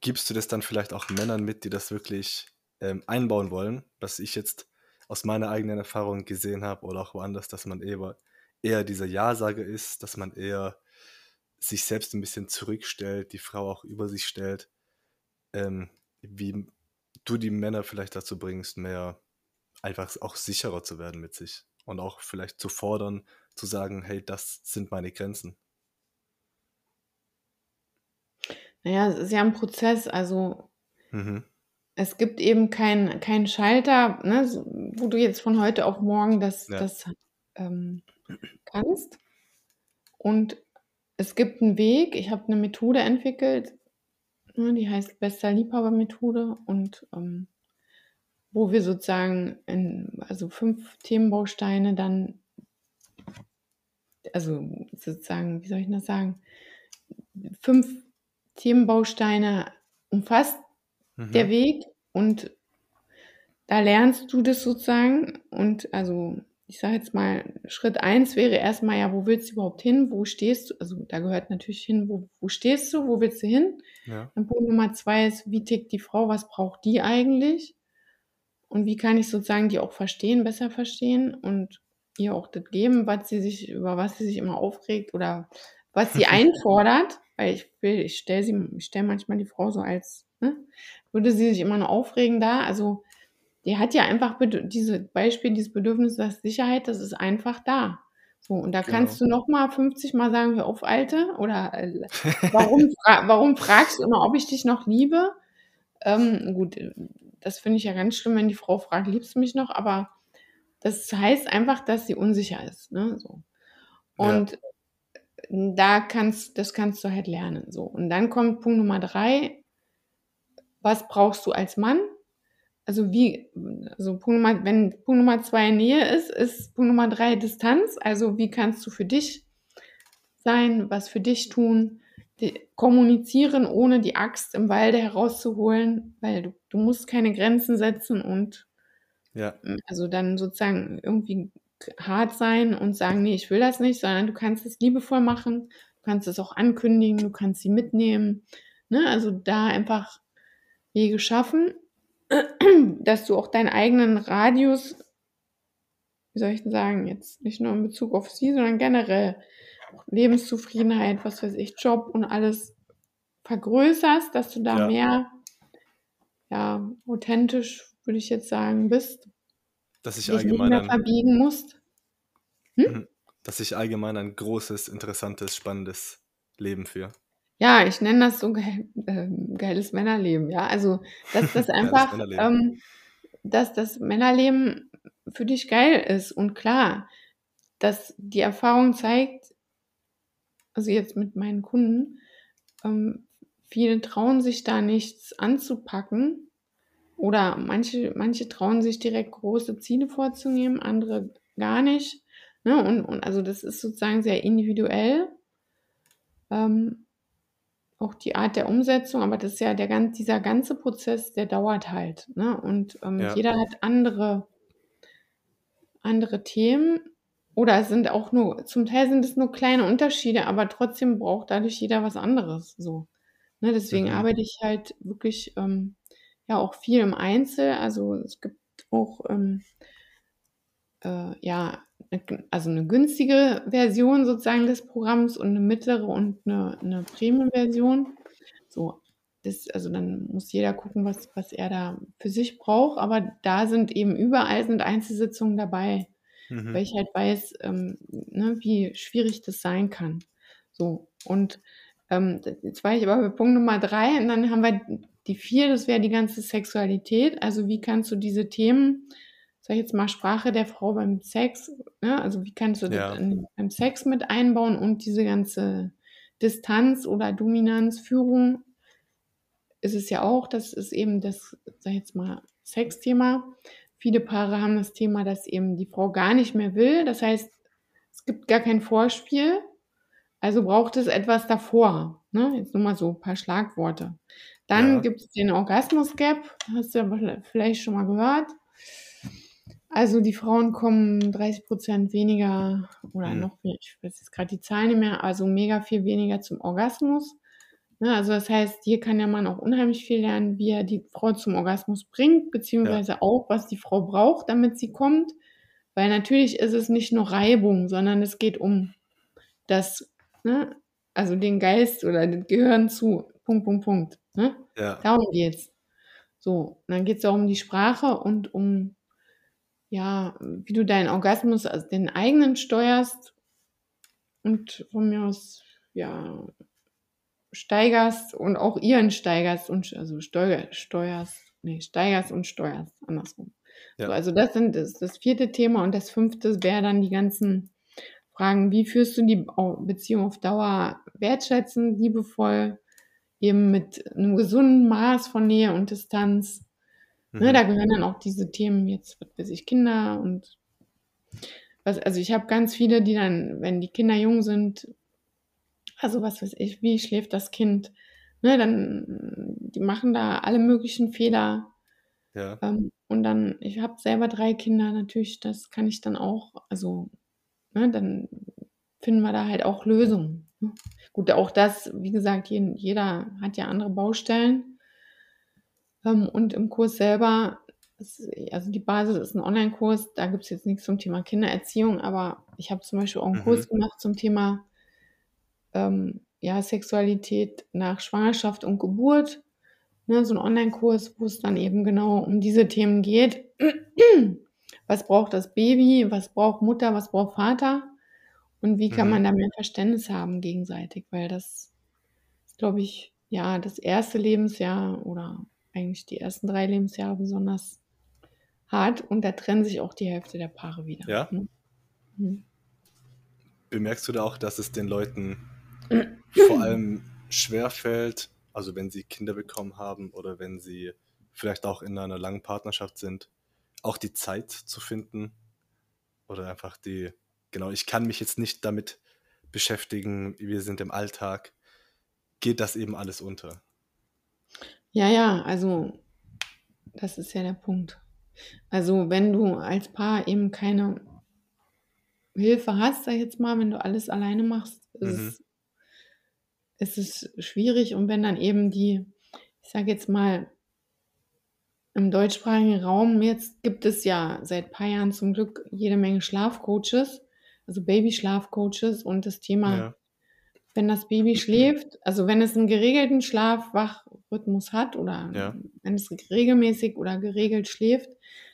gibst du das dann vielleicht auch Männern mit, die das wirklich ähm, einbauen wollen, was ich jetzt aus meiner eigenen Erfahrung gesehen habe oder auch woanders, dass man eher, eher dieser Ja-Sager ist, dass man eher sich selbst ein bisschen zurückstellt, die Frau auch über sich stellt, ähm, wie du die Männer vielleicht dazu bringst, mehr einfach auch sicherer zu werden mit sich und auch vielleicht zu fordern, zu sagen, hey, das sind meine Grenzen? Naja, es ist ja ein Prozess, also mhm. es gibt eben keinen kein Schalter, ne, wo du jetzt von heute auf morgen das, ja. das ähm, kannst. Und es gibt einen Weg, ich habe eine Methode entwickelt, ne, die heißt Bester Liebhaber-Methode und ähm, wo wir sozusagen in, also fünf Themenbausteine dann also sozusagen, wie soll ich das sagen, fünf Themenbausteine umfasst mhm. der Weg und da lernst du das sozusagen und also ich sage jetzt mal, Schritt eins wäre erstmal ja, wo willst du überhaupt hin? Wo stehst du? Also da gehört natürlich hin, wo, wo stehst du? Wo willst du hin? Ja. Dann Punkt Nummer zwei ist, wie tickt die Frau? Was braucht die eigentlich? Und wie kann ich sozusagen die auch verstehen, besser verstehen und ihr auch das geben, was sie sich, über was sie sich immer aufregt oder was sie einfordert, weil ich will, ich stelle sie, ich stelle manchmal die Frau so als, ne, würde sie sich immer nur aufregen da. Also die hat ja einfach diese Beispiel, dieses Bedürfnis nach Sicherheit, das ist einfach da. So, und da genau. kannst du noch mal 50 Mal sagen, hör auf, Alte, oder äh, warum, fra warum fragst du immer, ob ich dich noch liebe? Ähm, gut, das finde ich ja ganz schlimm, wenn die Frau fragt, liebst du mich noch? Aber das heißt einfach, dass sie unsicher ist. Ne? So. Und ja. da kannst, das kannst du halt lernen. So. Und dann kommt Punkt Nummer drei. Was brauchst du als Mann? Also wie, also Punkt Nummer, wenn Punkt Nummer zwei Nähe ist, ist Punkt Nummer drei Distanz. Also wie kannst du für dich sein, was für dich tun, kommunizieren, ohne die Axt im Walde herauszuholen, weil du, du musst keine Grenzen setzen und ja. Also dann sozusagen irgendwie hart sein und sagen, nee, ich will das nicht, sondern du kannst es liebevoll machen, du kannst es auch ankündigen, du kannst sie mitnehmen. Ne? Also da einfach Wege schaffen, dass du auch deinen eigenen Radius, wie soll ich denn sagen, jetzt nicht nur in Bezug auf sie, sondern generell Lebenszufriedenheit, was weiß ich, Job und alles vergrößerst, dass du da ja. mehr ja, authentisch würde ich jetzt sagen, bist. Dass ich allgemein nicht mehr verbiegen musst. Hm? Mhm. Dass ich allgemein ein großes, interessantes, spannendes Leben führe. Ja, ich nenne das so geil, äh, geiles Männerleben, ja. Also, dass das einfach, ähm, dass das Männerleben für dich geil ist. Und klar, dass die Erfahrung zeigt, also jetzt mit meinen Kunden, ähm, viele trauen sich da nichts anzupacken, oder manche, manche trauen sich direkt große Ziele vorzunehmen, andere gar nicht. Ne? Und, und also das ist sozusagen sehr individuell. Ähm, auch die Art der Umsetzung, aber das ist ja der gan dieser ganze Prozess, der dauert halt, ne? Und, ähm, Ja. jeder hat andere andere Themen oder es sind auch nur zum Teil sind es nur kleine Unterschiede, aber trotzdem braucht dadurch jeder was anderes so, ne? Deswegen Mhm. arbeite ich halt wirklich, ähm, ja auch viel im Einzel. Also, es gibt auch, ähm, äh, ja, also 'ne günstige Version sozusagen des Programms und 'ne mittlere und 'ne 'ne Premium-Version. So, das also, dann muss jeder gucken, was was er da für sich braucht, aber da sind eben überall sind Einzelsitzungen dabei, weil Mhm. ich halt weiß, ähm, ne, wie schwierig das sein kann. So, und, ähm, jetzt war ich aber bei Punkt Nummer 3 und dann haben wir die 4, das wäre die ganze Sexualität. Also, wie kannst du diese Themen, sage ich jetzt mal, Sprache der Frau beim Sex, ne, also, wie kannst du das Ja. in beim Sex mit einbauen und diese ganze Distanz oder Dominanz, Führung ist es ja auch. Das ist eben das, sage ich jetzt mal, Sexthema. Viele Paare haben das Thema, dass eben die Frau gar nicht mehr will. Das heißt, es gibt gar kein Vorspiel, also braucht es etwas davor, ne? Jetzt nur mal so paar Schlagworte. Dann Ja. gibt's den Orgasmus-Gap, hast du ja vielleicht schon mal gehört. Also, die Frauen kommen 30% weniger oder Mhm. noch mehr ich weiß jetzt grad die Zahlen nicht mehr, also mega viel weniger zum Orgasmus, ne? Also, das heißt, hier kann der Mann auch unheimlich viel lernen, wie er die Frau zum Orgasmus bringt, Ja. beziehungsweise auch, was die Frau braucht, damit sie kommt. Weil natürlich ist es nicht nur Reibung, sondern es geht um das ne, also den Geist oder das Gehirn zu Punkt, Punkt, Punkt, ne? Ja. Darum geht's. So, dann geht's auch um die Sprache und um ja, wie du deinen Orgasmus, also den eigenen steuerst und von mir aus, ja, steigerst und auch ihren steigerst und also steuer steuerst ne, steigerst und steuerst, andersrum. So, Ja. also das sind das das 4. Thema und das 5. wäre dann die ganzen Fragen: Wie führst du die Beziehung auf Dauer wertschätzend, liebevoll, eben mit 'nem gesunden Maß von Nähe und Distanz? Ne, Mhm. da gehören dann auch diese Themen jetzt, was weiß ich, Kinder und was also, ich habe ganz viele, die dann, wenn die Kinder jung sind also, was weiß ich, wie schläft das Kind, ne, dann die machen da alle möglichen Fehler. Ja. Ähm, und dann ich habe selber 3 Kinder, natürlich, das kann ich dann auch also, ne, dann finden wir da halt auch Lösungen? Gut, auch das, wie gesagt, jeden jeder hat ja andere Baustellen. Ähm, und im Kurs selber ist also, die Basis ist 'n Onlinekurs, da gibt's jetzt nix zum Thema Kindererziehung, aber ich habe zum Beispiel auch 'n Mhm. Kurs gemacht zum Thema, ähm, ja, Sexualität nach Schwangerschaft und Geburt, ne, so 'n Onlinekurs, wo es dann eben genau um diese Themen geht. Was braucht das Baby? Was braucht Mutter? Was braucht Vater? Und wie kann Mhm. man da mehr Verständnis haben gegenseitig? Weil das ist, glaube ich, ja, das 1. Lebensjahr oder eigentlich die ersten 3 Lebensjahre besonders hart und da trennen sich auch die Hälfte der Paare wieder, Ja? ne? Mhm. Bemerkst du da auch, dass es den Leuten vor allem schwerfällt, also, wenn sie Kinder bekommen haben oder wenn sie vielleicht auch in einer langen Partnerschaft sind, auch die Zeit zu finden oder einfach die genau, ich kann mich jetzt nicht damit beschäftigen, wir sind im Alltag. Geht das eben alles unter? Ja, ja, also, das ist ja der Punkt. Also, wenn du als Paar eben keine Hilfe hast, sage ich jetzt mal, wenn du alles alleine machst, ist Mhm. es ist es schwierig und wenn dann eben die ich sage jetzt mal im deutschsprachigen Raum jetzt gibt es ja seit paar Jahren zum Glück jede Menge Schlafcoaches, also Babyschlafcoaches und das Thema, Ja. wenn das Baby schläft also, wenn es 'n geregelten Schlaf-Wach-Rhythmus hat oder Ja. wenn es regelmäßig oder geregelt schläft,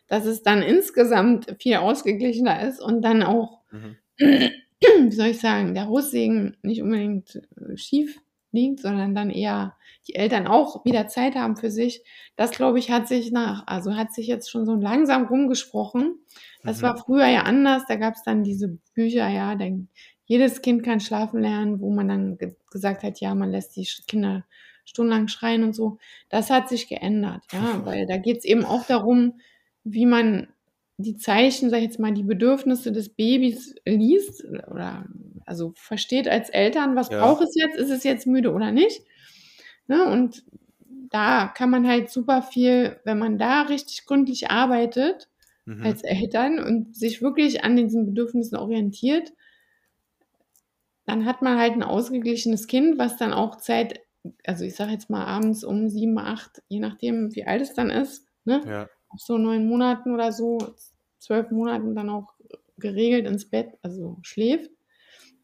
dass es dann insgesamt viel ausgeglichener ist und dann auch, Mhm. wie soll ich sagen, der Haussegen nicht unbedingt, äh, schief liegt, sondern dann eher die Eltern auch wieder Zeit haben für sich. Das, glaube ich, hat sich nach also, hat sich jetzt schon so langsam rumgesprochen. Das Mhm. war früher ja anders, da gab's dann diese Bücher, ja, dann „Jedes Kind kann schlafen lernen“, wo man dann ge gesagt hat, ja, man lässt die Kinder stundenlang schreien und so. Das hat sich geändert, ja, weil da geht's eben auch darum, wie man die Zeichen, sage ich jetzt mal, die Bedürfnisse des Babys liest oder also, versteht als Eltern, was Ja. braucht es jetzt? Ist es jetzt müde oder nicht? Ne? Und da kann man halt super viel, wenn man da richtig gründlich arbeitet Mhm. als Eltern und sich wirklich an diesen Bedürfnissen orientiert, dann hat man halt ein ausgeglichenes Kind, was dann auch Zeit, also ich sage jetzt mal abends um sieben, acht, je nachdem, wie alt es dann ist, ne? Ja. So neun Monaten oder so, zwölf Monaten dann auch geregelt ins Bett, also schläft.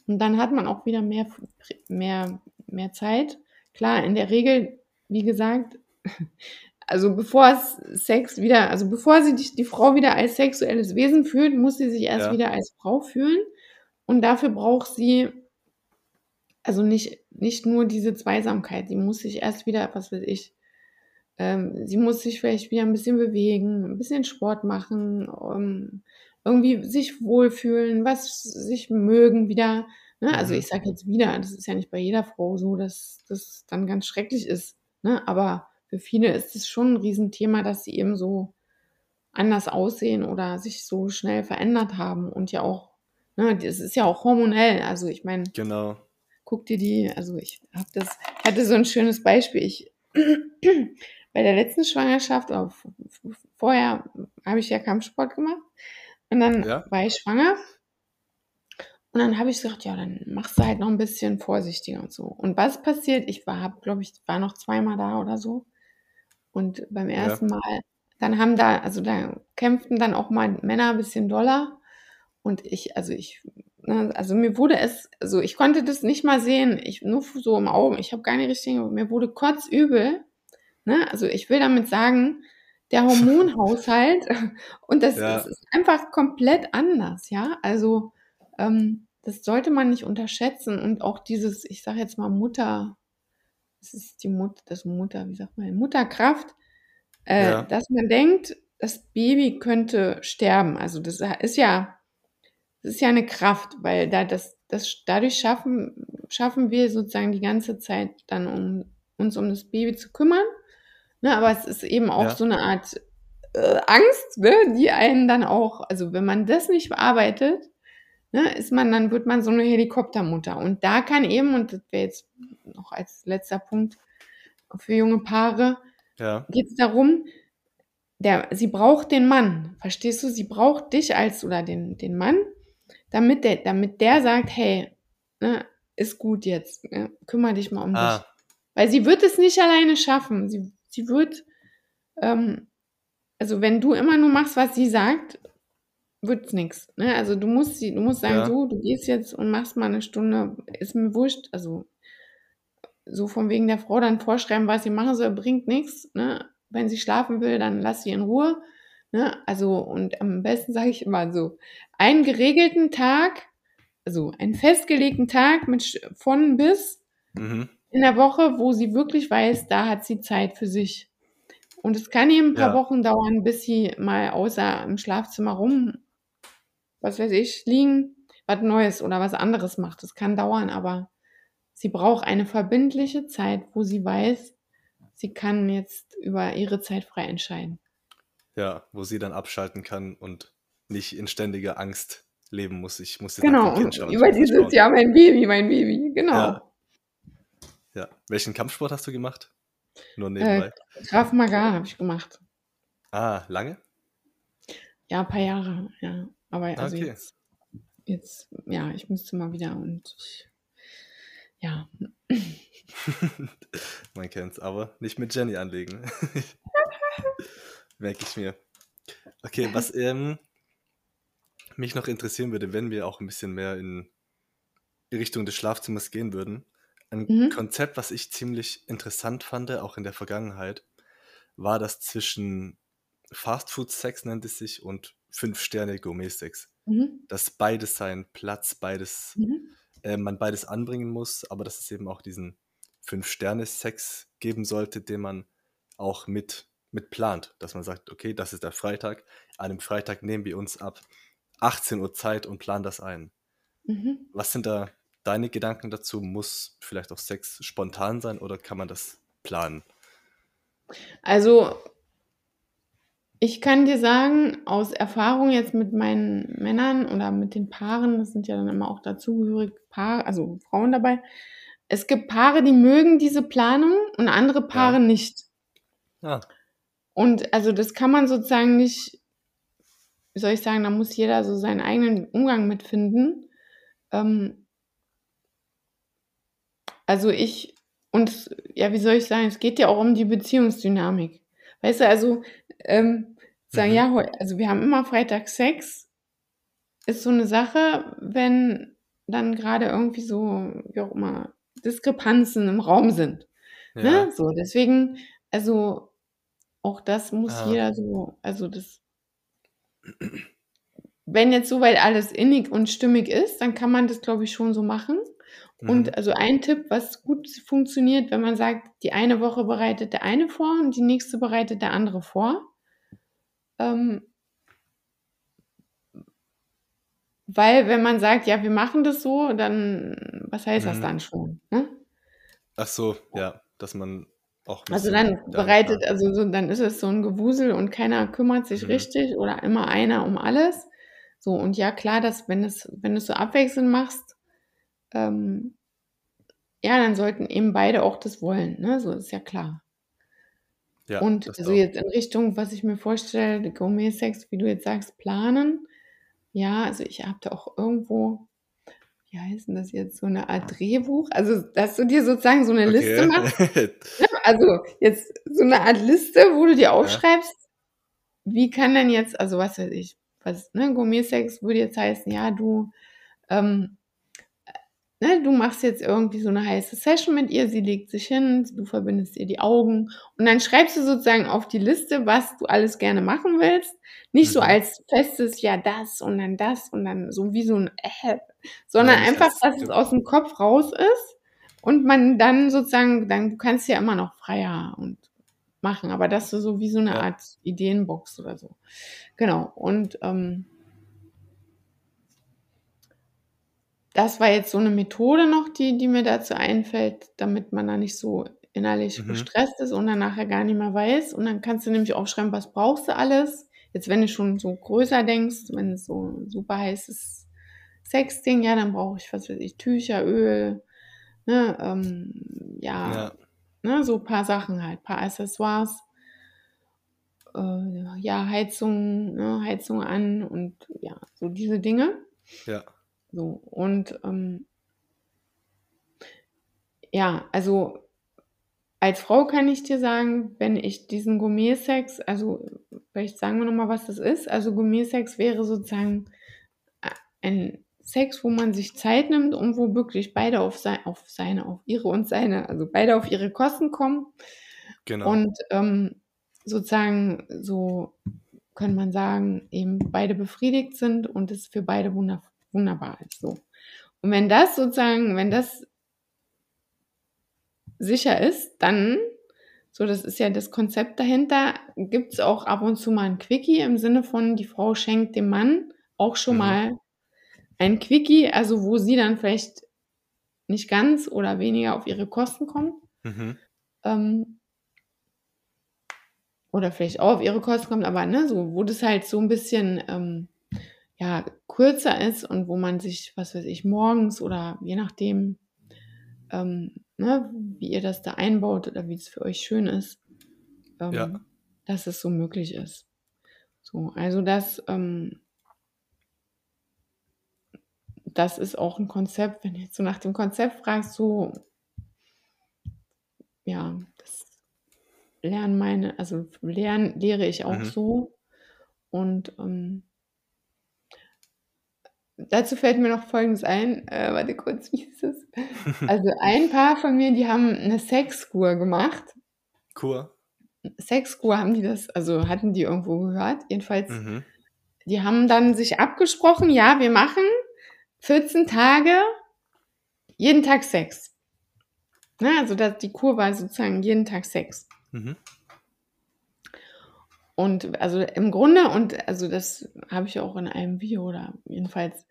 Und dann hat man auch wieder mehr, mehr, mehr Zeit. Klar, in der Regel, wie gesagt, also bevor es Sex wieder, also bevor sie die, die Frau wieder als sexuelles Wesen fühlt, muss sie sich erst Ja. wieder als Frau fühlen. Und dafür braucht sie also nicht, nicht nur diese Zweisamkeit, sie muss sich erst wieder, was weiß ich, ähm, sie muss sich vielleicht wieder ein bisschen bewegen, ein bisschen Sport machen, ähm, irgendwie sich wohlfühlen, was sich mögen wieder. Ne? Also Mhm. ich sage jetzt wieder, das ist ja nicht bei jeder Frau so, dass das dann ganz schrecklich ist. Ne? Aber für viele ist es schon ein Riesenthema, dass sie eben so anders aussehen oder sich so schnell verändert haben und ja auch, ne, das ist ja auch hormonell. Also ich meine, Genau. guck dir die, also ich habe das, ich hatte so ein schönes Beispiel. Ich bei der letzten Schwangerschaft, oder vorher habe ich ja Kampfsport gemacht und dann Ja. war ich schwanger und dann habe ich gesagt, ja, dann machst du halt noch ein bisschen vorsichtiger und so. Und was passiert? Ich war, glaube ich, war noch zweimal da oder so. Und beim Ja. ersten Mal, dann haben da, also da kämpften dann auch mal Männer ein bisschen doller. Und ich, also ich, ne, also mir wurde es, also ich konnte das nicht mal sehen, ich nur so im Augen, ich habe gar nicht richtig, mir wurde kotzübel. Ne? Also ich will damit sagen, der Hormonhaushalt und das, Ja. das ist einfach komplett anders, ja. Also ähm, das sollte man nicht unterschätzen und auch dieses, ich sage jetzt mal Mutter, das ist die Mutter, das Mutter, wie sagt man, Mutterkraft, äh, Ja. dass man denkt, das Baby könnte sterben. Also das ist ja, das ist ja eine Kraft, weil da das, das dadurch schaffen, schaffen wir sozusagen die ganze Zeit dann um uns um das Baby zu kümmern. Ne, aber es ist eben auch Ja. so eine Art äh, Angst, ne, die einen dann auch, also wenn man das nicht bearbeitet, ne, ist man, dann wird man so eine Helikoptermutter. Und da kann eben, und das wäre jetzt noch als letzter Punkt für junge Paare, Ja. geht es darum, der, sie braucht den Mann, verstehst du? Sie braucht dich als oder den, den Mann, damit der, damit der sagt, hey, ne, ist gut jetzt, ne, kümmere dich mal um dich. Ah, Weil sie wird es nicht alleine schaffen. Sie, sie wird, ähm, also wenn du immer nur machst, was sie sagt, wird's nix. Ne? Also du musst sie, du musst sagen, Ja. so, du gehst jetzt und machst mal eine Stunde, ist mir wurscht, also so von wegen der Frau dann vorschreiben, was sie machen soll, bringt nichts. Ne? Wenn sie schlafen will, dann lass sie in Ruhe. Ne? Also, und am besten sage ich immer so, einen geregelten Tag, also einen festgelegten Tag mit von bis mhm. In der Woche, wo sie wirklich weiß, da hat sie Zeit für sich. Und es kann eben ein paar Ja. Wochen dauern, bis sie mal außer im Schlafzimmer rum, was weiß ich, liegen, was Neues oder was anderes macht. Das kann dauern, aber sie braucht eine verbindliche Zeit, wo sie weiß, sie kann jetzt über ihre Zeit frei entscheiden. Ja, wo sie dann abschalten kann und nicht in ständiger Angst leben muss. Ich muss jetzt Genau, Kind schauen. ich über dieses, ja, mein Baby, mein Baby, genau. Ja. Ja. Welchen Kampfsport hast du gemacht? Nur nebenbei. Graf Maga habe ich gemacht. Ah, lange? Ja, ein paar Jahre, ja. Aber also Okay. jetzt, jetzt, ja, ich müsste mal wieder und ich, ja, Man kennt's, aber nicht mit Jenny anlegen. Merke ich mir. Okay, was ähm, mich noch interessieren würde, wenn wir auch ein bisschen mehr in Richtung des Schlafzimmers gehen würden. Ein Mhm. Konzept, was ich ziemlich interessant fand, auch in der Vergangenheit, war das zwischen Fastfood-Sex nennt es sich und Fünf-Sterne-Gourmet-Sex. mhm, Dass beides seinen Platz, beides mhm, äh, man beides anbringen muss, aber dass es eben auch diesen Fünf-Sterne-Sex geben sollte, den man auch mit, mit plant. Dass man sagt, okay, das ist der Freitag. An dem Freitag nehmen wir uns ab 18 Uhr Zeit und planen das ein. mhm. Was sind da deine Gedanken dazu? Muss vielleicht auch Sex spontan sein oder kann man das planen? Also, ich kann dir sagen, aus Erfahrung jetzt mit meinen Männern oder mit den Paaren, das sind ja dann immer auch dazugehörige Paare, also Frauen dabei, es gibt Paare, die mögen diese Planung und andere Paare Ja. nicht. Ja. Und also das kann man sozusagen nicht, wie soll ich sagen, da muss jeder so seinen eigenen Umgang mit finden. Ähm, also ich, und ja, wie soll ich sagen, es geht ja auch um die Beziehungsdynamik. Weißt du, also ähm, sagen, Mhm. ja, also wir haben immer Freitag Sex, ist so eine Sache, wenn dann gerade irgendwie so, wie auch immer, Diskrepanzen im Raum sind. ja. Ne? So, deswegen, also auch das muss Ah. jeder so, also das, wenn jetzt soweit alles innig und stimmig ist, dann kann man das, glaube ich, schon so machen. Mhm. Und also ein Tipp, was gut funktioniert, wenn man sagt, die eine Woche bereitet der eine vor und die nächste bereitet der andere vor. Ähm, weil wenn man sagt, ja, wir machen das so, dann, was heißt das Mhm. dann schon? Ne? Ach so, ja, dass man auch Also dann bereitet, also so, dann ist es so ein Gewusel und keiner kümmert sich Mhm. richtig oder immer einer um alles. So, und ja, klar, dass wenn es, wenn du es so abwechselnd machst, ähm, ja, dann sollten eben beide auch das wollen, ne? So ist ja klar. Ja, Und das also jetzt in Richtung, was ich mir vorstelle, Gourmet-Sex, wie du jetzt sagst, planen. Ja, also ich habe da auch irgendwo, wie heißt denn das jetzt, so eine Art Drehbuch? Also, dass du dir sozusagen so eine Liste machst. Okay. Also jetzt so eine Art Liste, wo du dir aufschreibst, wie kann denn jetzt, also was weiß ich, was, ne, Gourmet-Sex würde jetzt heißen, ja, du, ähm, ne, du machst jetzt irgendwie so eine heiße Session mit ihr, sie legt sich hin, du verbindest ihr die Augen und dann schreibst du sozusagen auf die Liste, was du alles gerne machen willst. Nicht so Mhm. als festes, ja, das und dann das und dann so wie so ein äh, sondern Ja, einfach, dass es aus dem Kopf raus ist und man dann sozusagen, dann du kannst ja immer noch freier und machen, aber dass du so wie so eine. Art Ideenbox oder so. Genau. Und ähm, das war jetzt so eine Methode noch, die, die mir dazu einfällt, damit man da nicht so innerlich Mhm. gestresst ist und dann nachher gar nicht mehr weiß. Und dann kannst du nämlich aufschreiben, was brauchst du alles. Jetzt, wenn du schon so größer denkst, wenn es so ein super heißes Sexding, ja, dann brauche ich, was weiß ich, Tücher, Öl, ne, ähm, ja, Ja, ne, so ein paar Sachen halt, paar Accessoires. Äh, ja, Heizung, ne, Heizung an und ja, so diese Dinge. ja. So, und ähm, ja, also als Frau kann ich dir sagen, wenn ich diesen Gourmet-Sex, also vielleicht sagen wir nochmal, was das ist. Also Gourmet-Sex wäre sozusagen a- ein Sex, wo man sich Zeit nimmt und wo wirklich beide auf, sei, auf seine, auf ihre und seine, also beide auf ihre Kosten kommen Genau. und ähm, sozusagen so kann man sagen, eben beide befriedigt sind und es für beide wunder, wunderbar ist. So. Und wenn das sozusagen, wenn das sicher ist, dann, so das ist ja das Konzept dahinter, gibt es auch ab und zu mal ein Quickie im Sinne von, die Frau schenkt dem Mann auch schon Mhm. mal ein Quickie, also wo sie dann vielleicht nicht ganz oder weniger auf ihre Kosten kommt. Mhm. Ähm, oder vielleicht auch auf ihre Kosten kommt, aber ne, so, wo das halt so ein bisschen ähm, ja, kürzer ist und wo man sich, was weiß ich, morgens oder je nachdem, ähm, ne, wie ihr das da einbaut oder wie es für euch schön ist, ähm, Ja. dass es so möglich ist. So, also das, ähm, das ist auch ein Konzept, wenn du jetzt so nach dem Konzept fragst, so, ja, das lernen meine, also lernen, lehre ich auch Mhm. so. Und ähm, dazu fällt mir noch Folgendes ein. Äh, warte kurz, wie ist es? Also ein Paar von mir, die haben eine Sexkur gemacht. Kur. Sexkur haben die das, also hatten die irgendwo gehört. Jedenfalls, Mhm. die haben dann sich abgesprochen, ja, wir machen 14 Tage jeden Tag Sex. Ne, also das, die Kur war sozusagen jeden Tag Sex. Mhm. Und also im Grunde, und also das habe ich auch in einem Video oder jedenfalls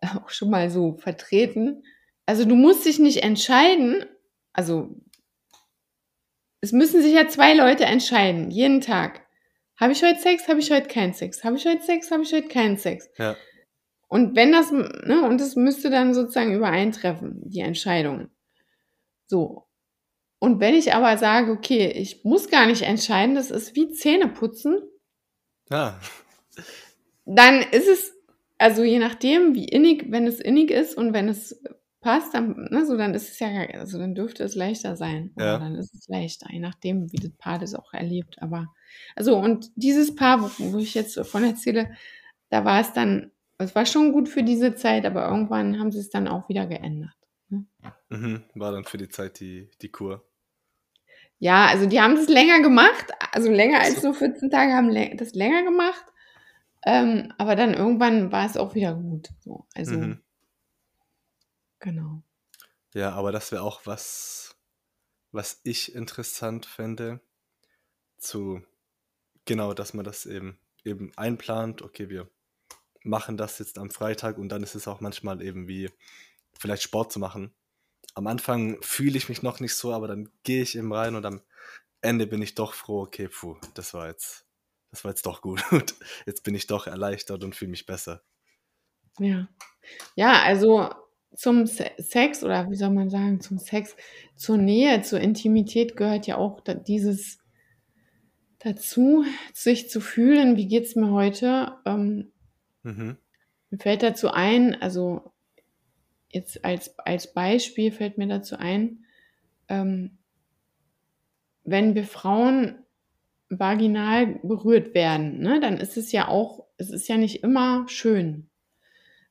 auch schon mal so vertreten. Also du musst dich nicht entscheiden, also es müssen sich ja zwei Leute entscheiden, jeden Tag. Habe ich heute Sex, habe ich heute keinen Sex? Habe ich heute Sex, habe ich heute keinen Sex? Ja. Und wenn das, ne, und das müsste dann sozusagen übereintreffen, die Entscheidungen. So. Und wenn ich aber sage, okay, ich muss gar nicht entscheiden, das ist wie Zähne putzen, Ja. dann ist es, also je nachdem, wie innig, wenn es innig ist und wenn es passt, dann, ne, so, dann ist es ja, also dann dürfte es leichter sein. Ja. dann ist es leichter, je nachdem, wie das Paar das auch erlebt. Aber, also, und dieses Paar, wo, wo ich jetzt davon erzähle, da war es dann, es war schon gut für diese Zeit, aber irgendwann haben sie es dann auch wieder geändert. Ne? Mhm. War dann für die Zeit die, die Kur. Ja, also die haben das länger gemacht, also länger als So. nur 14 Tage haben das länger gemacht. Ähm, aber dann irgendwann war es auch wieder gut. So, also, Mhm. genau. Ja, aber das wäre auch was, was ich interessant fände, zu, genau, dass man das eben, eben einplant, okay, wir machen das jetzt am Freitag und dann ist es auch manchmal eben wie, vielleicht Sport zu machen. Am Anfang fühle ich mich noch nicht so, aber dann gehe ich eben rein und am Ende bin ich doch froh, okay, puh, das war jetzt, das war jetzt doch gut. Jetzt bin ich doch erleichtert und fühle mich besser. Ja. Ja, also zum Se Sex oder wie soll man sagen, zum Sex, zur Nähe, zur Intimität gehört ja auch dieses dazu, sich zu fühlen, wie geht's mir heute? Ähm, Mhm. mir fällt dazu ein, also jetzt als, als Beispiel fällt mir dazu ein, ähm, wenn wir Frauen vaginal berührt werden, ne, dann ist es ja auch, es ist ja nicht immer schön.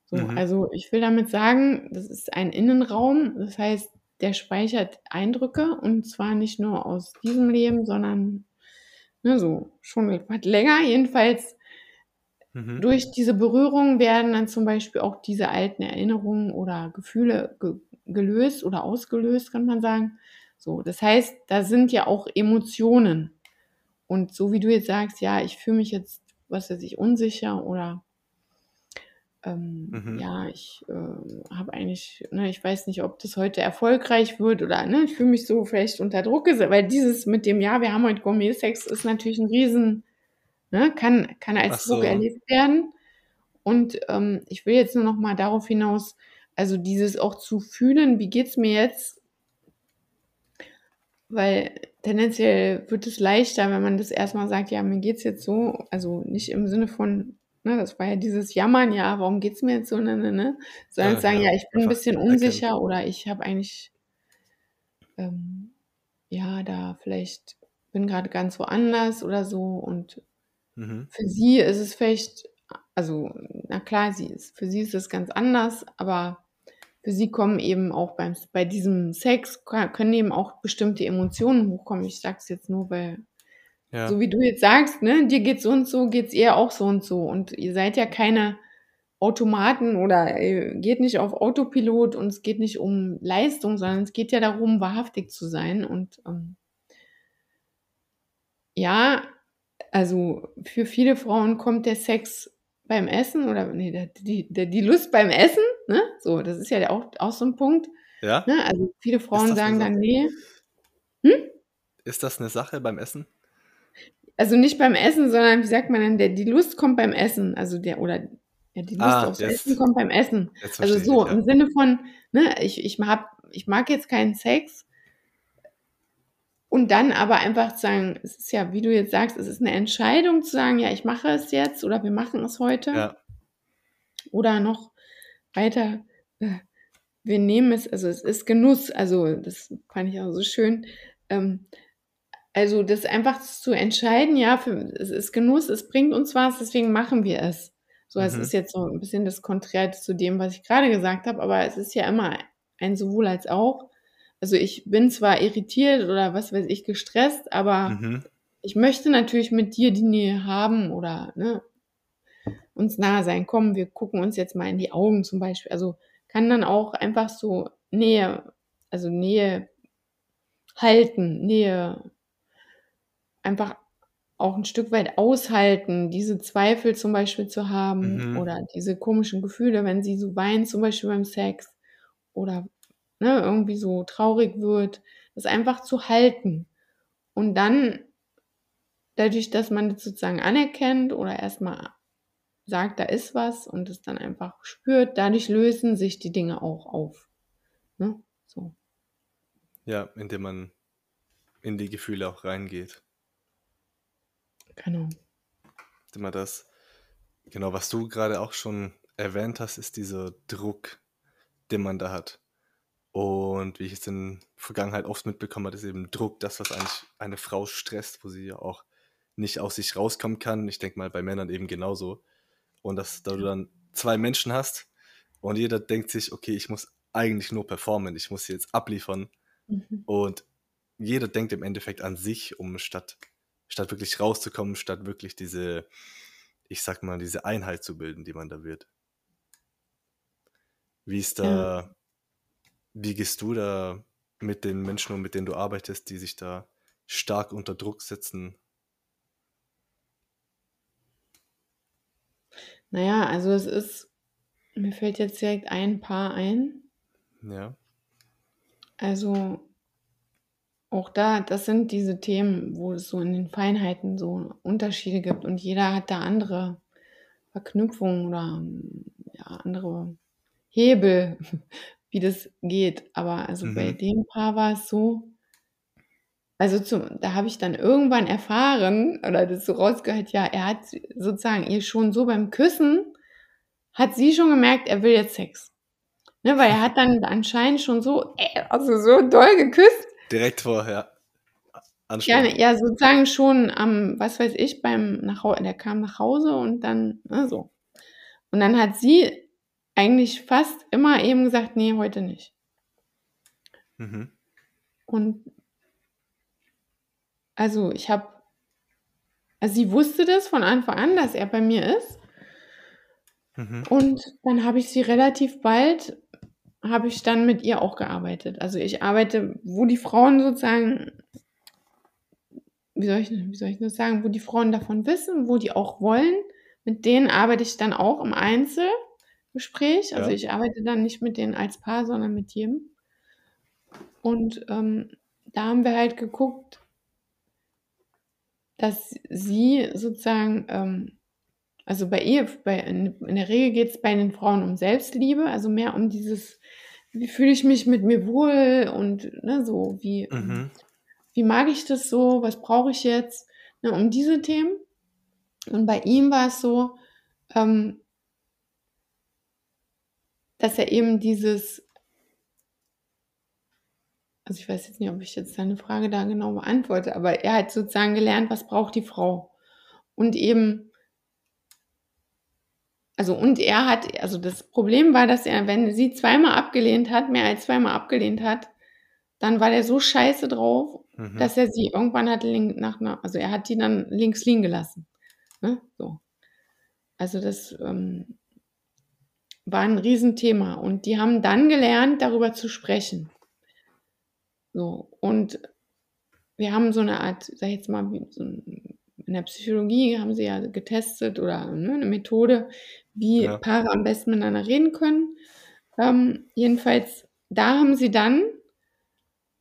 So, Mhm. also ich will damit sagen, das ist ein Innenraum, das heißt, der speichert Eindrücke und zwar nicht nur aus diesem Leben, sondern ne, so schon etwas länger. Jedenfalls Mhm. durch diese Berührung werden dann zum Beispiel auch diese alten Erinnerungen oder Gefühle ge gelöst oder ausgelöst, kann man sagen. So, das heißt, da sind ja auch Emotionen. Und so wie du jetzt sagst, ja, ich fühle mich jetzt, was weiß ich, unsicher oder ähm, Mhm. ja, ich äh, habe eigentlich, ne, ich weiß nicht, ob das heute erfolgreich wird oder ne, ich fühle mich so vielleicht unter Druck gesetzt, weil dieses mit dem, ja, wir haben heute Gourmet-Sex, ist natürlich ein Riesen, ne, kann, kann als Druck so. erlebt werden. Und ähm, ich will jetzt nur noch mal darauf hinaus, also dieses auch zu fühlen, wie geht's mir jetzt, weil tendenziell wird es leichter, wenn man das erstmal sagt, ja, mir geht's jetzt so, also nicht im Sinne von, ne, das war ja dieses Jammern, ja, warum geht's mir jetzt so, ne, ne, ne, sondern Ja, sagen, ja, ja, ich bin ein bisschen unsicher oder ich habe eigentlich, ähm, ja, da vielleicht bin gerade ganz woanders oder so und Mhm. für sie ist es vielleicht, also, na klar, sie ist, für sie ist es ganz anders, aber für sie kommen eben auch beim, bei diesem Sex, können eben auch bestimmte Emotionen hochkommen. Ich sag's jetzt nur, weil, Ja. so wie du jetzt sagst, ne, dir geht's so und so, geht's ihr auch so und so. Und ihr seid ja keine Automaten oder ihr geht nicht auf Autopilot und es geht nicht um Leistung, sondern es geht ja darum, wahrhaftig zu sein. Und ähm, ja, also für viele Frauen kommt der Sex beim Essen oder nee, der, die, der, die Lust beim Essen, ne? So, das ist ja auch, auch so ein Punkt. Ja? Ne? Also viele Frauen sagen dann, nee. Ist das eine Sache beim Essen? Also nicht beim Essen, sondern wie sagt man denn, der, die Lust kommt beim Essen. Also der, oder ja, die Lust Ah, aufs jetzt, Essen kommt beim Essen. Also verstehe ich so dich, im ja. Sinne von, ne, ich, ich, hab, ich mag jetzt keinen Sex und dann aber einfach zu sagen, es ist ja, wie du jetzt sagst, es ist eine Entscheidung zu sagen, ja, ich mache es jetzt oder wir machen es heute. Ja. Oder noch weiter, äh, wir nehmen es, also es ist Genuss, also das fand ich auch so schön. Ähm, also das einfach zu entscheiden, ja, für, es ist Genuss, es bringt uns was, deswegen machen wir es. So, es Mhm. ist jetzt so ein bisschen das Konträr zu dem, was ich gerade gesagt habe, aber es ist ja immer ein sowohl als auch. Also ich bin zwar irritiert oder was weiß ich, gestresst, aber Mhm. ich möchte natürlich mit dir die Nähe haben oder ne, uns nahe sein. Komm, wir gucken uns jetzt mal in die Augen zum Beispiel. Also kann dann auch einfach so Nähe, also Nähe halten, Nähe einfach auch ein Stück weit aushalten, diese Zweifel zum Beispiel zu haben Mhm. oder diese komischen Gefühle, wenn sie so weint, zum Beispiel beim Sex oder ne, irgendwie so traurig wird, das einfach zu halten. Und dann, dadurch, dass man das sozusagen anerkennt oder erstmal sagt, da ist was und es dann einfach spürt, dadurch lösen sich die Dinge auch auf. Ne? So. Ja, indem man in die Gefühle auch reingeht. Genau. Indem man das, genau, was du gerade auch schon erwähnt hast, ist dieser Druck, den man da hat. Und wie ich es in der Vergangenheit oft mitbekommen habe, ist eben Druck das, was eigentlich eine Frau stresst, wo sie ja auch nicht aus sich rauskommen kann. Ich denke mal bei Männern eben genauso. Und dass da du dann zwei Menschen hast und jeder denkt sich, okay, ich muss eigentlich nur performen, ich muss jetzt abliefern. Mhm. Und jeder denkt im Endeffekt an sich, um statt, statt wirklich rauszukommen, statt wirklich diese, ich sag mal, diese Einheit zu bilden, die man da wird. Wie ist da, Ja. Wie gehst du da mit den Menschen um, mit denen du arbeitest, die sich da stark unter Druck setzen? Naja, also es ist, mir fällt jetzt direkt ein Paar ein. Ja, Also auch da, das sind diese Themen, wo es so in den Feinheiten so Unterschiede gibt und jeder hat da andere Verknüpfungen oder ja, andere Hebel, wie das geht. Aber also bei mhm, dem Paar war es so, also zum, da habe ich dann irgendwann erfahren oder das so rausgehört, ja, er hat sozusagen ihr schon so beim Küssen, hat sie schon gemerkt, er will jetzt Sex. Ne, weil er hat dann anscheinend schon so, äh, also so doll geküsst. direkt vorher Ja, ja, sozusagen schon am, was weiß ich, beim nach der kam nach Hause und dann, ne, so. Und dann hat sie eigentlich fast immer eben gesagt, nee, heute nicht. Mhm, Und also ich habe, also sie wusste das von Anfang an, dass er bei mir ist. mhm, Und dann habe ich sie relativ bald, habe ich dann mit ihr auch gearbeitet. Also ich arbeite, wo die Frauen sozusagen, wie soll ich, wie soll ich das sagen, wo die Frauen davon wissen, wo die auch wollen, mit denen arbeite ich dann auch im Einzelgespräch. Also ja, ich arbeite dann nicht mit denen als Paar, sondern mit jedem. Und ähm, da haben wir halt geguckt, dass sie sozusagen, ähm, also bei ihr, bei, in, der Regel geht es bei den Frauen um Selbstliebe, also mehr um dieses, wie fühle ich mich mit mir wohl und ne, so, wie, mhm, wie mag ich das so, was brauche ich jetzt, ne, um diese Themen. Und bei ihm war es so, ähm, dass er eben dieses, also ich weiß jetzt nicht, ob ich jetzt deine Frage da genau beantworte, aber er hat sozusagen gelernt, was braucht die Frau. Und eben, also und er hat, also das Problem war, dass er, wenn sie zweimal abgelehnt hat, mehr als zweimal abgelehnt hat, dann war der so scheiße drauf, mhm, dass er sie irgendwann hat link, nach, einer- also er hat die dann links liegen gelassen. Ne? So. Also das ähm, war ein Riesenthema. Und die haben dann gelernt, darüber zu sprechen. So. Und wir haben so eine Art, sag ich jetzt mal, in der Psychologie haben sie ja getestet oder ne, eine Methode, wie ja, Paare am besten miteinander reden können. Ähm, jedenfalls, da haben sie dann,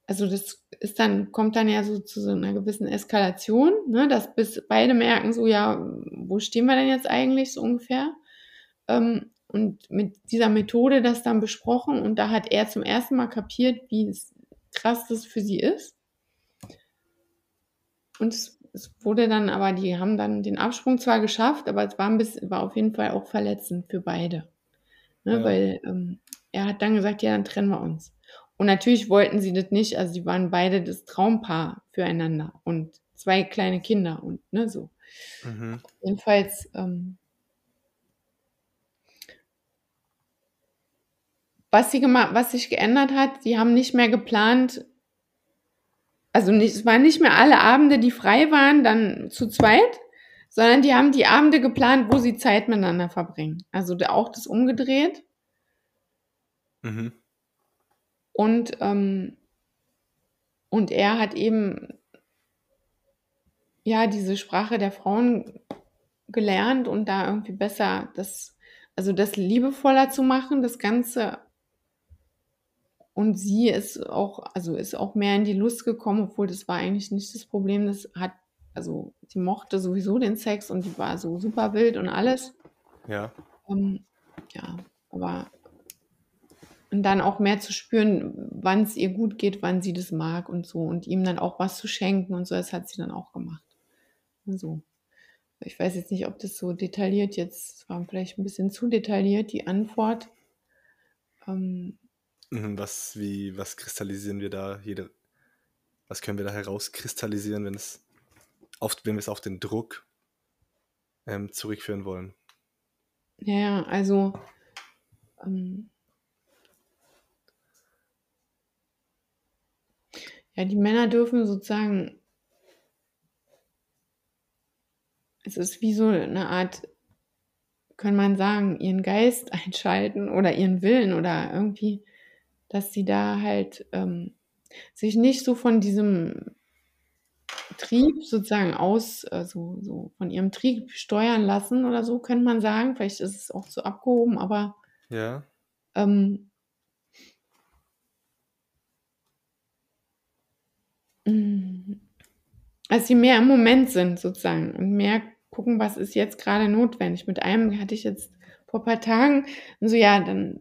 also das ist dann, kommt dann ja so zu so einer gewissen Eskalation, ne, dass bis beide merken, so ja, wo stehen wir denn jetzt eigentlich so ungefähr? Ähm, und mit dieser Methode das dann besprochen und da hat er zum ersten Mal kapiert, wie krass das für sie ist. Und es, es wurde dann, aber die haben dann den Absprung zwar geschafft, aber es war ein bisschen, war auf jeden Fall auch verletzend für beide. Ne, ja, weil ähm, er hat dann gesagt, ja, dann trennen wir uns. Und natürlich wollten sie das nicht, also die waren beide das Traumpaar füreinander und zwei kleine Kinder und ne, so. mhm, Jedenfalls, ähm, was sie gemacht, was sich geändert hat, die haben nicht mehr geplant, also nicht, es waren nicht mehr alle Abende, die frei waren, dann zu zweit, sondern die haben die Abende geplant, wo sie Zeit miteinander verbringen. Also auch das umgedreht. mhm, Und, ähm, und er hat eben ja diese Sprache der Frauen gelernt und da irgendwie besser das, also das liebevoller zu machen, das Ganze. Und sie ist auch, also ist auch mehr in die Lust gekommen, obwohl das war eigentlich nicht das Problem. Das hat, also sie mochte sowieso den Sex und die war so super wild und alles. ja, Ähm, ja, aber und dann auch mehr zu spüren, wann es ihr gut geht, wann sie das mag und so und ihm dann auch was zu schenken und so, das hat sie dann auch gemacht. So. Ich weiß jetzt nicht, ob das so detailliert jetzt war, vielleicht ein bisschen zu detailliert, die Antwort. Ähm, Was, wie, was kristallisieren wir da? Jede, was können wir da herauskristallisieren, wenn es auf, wenn wir es auf den Druck ähm, zurückführen wollen? ja, ja, also ähm, ja, die Männer dürfen sozusagen, es ist wie so eine Art, kann man sagen, ihren Geist einschalten oder ihren Willen oder irgendwie, dass sie da halt ähm, sich nicht so von diesem Trieb sozusagen aus, also so von ihrem Trieb steuern lassen oder so, könnte man sagen. Vielleicht ist es auch zu abgehoben, aber Ja, ähm, als sie mehr im Moment sind sozusagen und mehr gucken, was ist jetzt gerade notwendig. Mit einem hatte ich jetzt vor ein paar Tagen und so, ja, dann,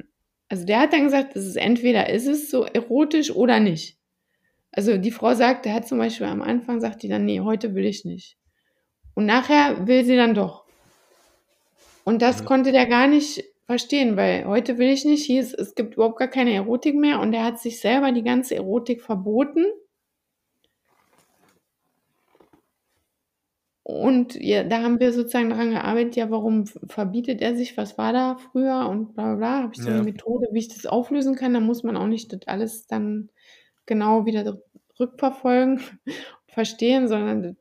also der hat dann gesagt, das ist entweder ist es so erotisch oder nicht. Also die Frau sagt, der hat zum Beispiel am Anfang sagt die dann, nee, heute will ich nicht. Und nachher will sie dann doch. Und das Mhm. konnte der gar nicht verstehen, weil heute will ich nicht, hieß, es gibt überhaupt gar keine Erotik mehr und er hat sich selber die ganze Erotik verboten. Und ja, da haben wir sozusagen daran gearbeitet, ja, warum verbietet er sich, was war da früher und bla bla bla. Habe ich so eine ja, Methode, wie ich das auflösen kann. Da muss man auch nicht das alles dann genau wieder rückverfolgen und verstehen, sondern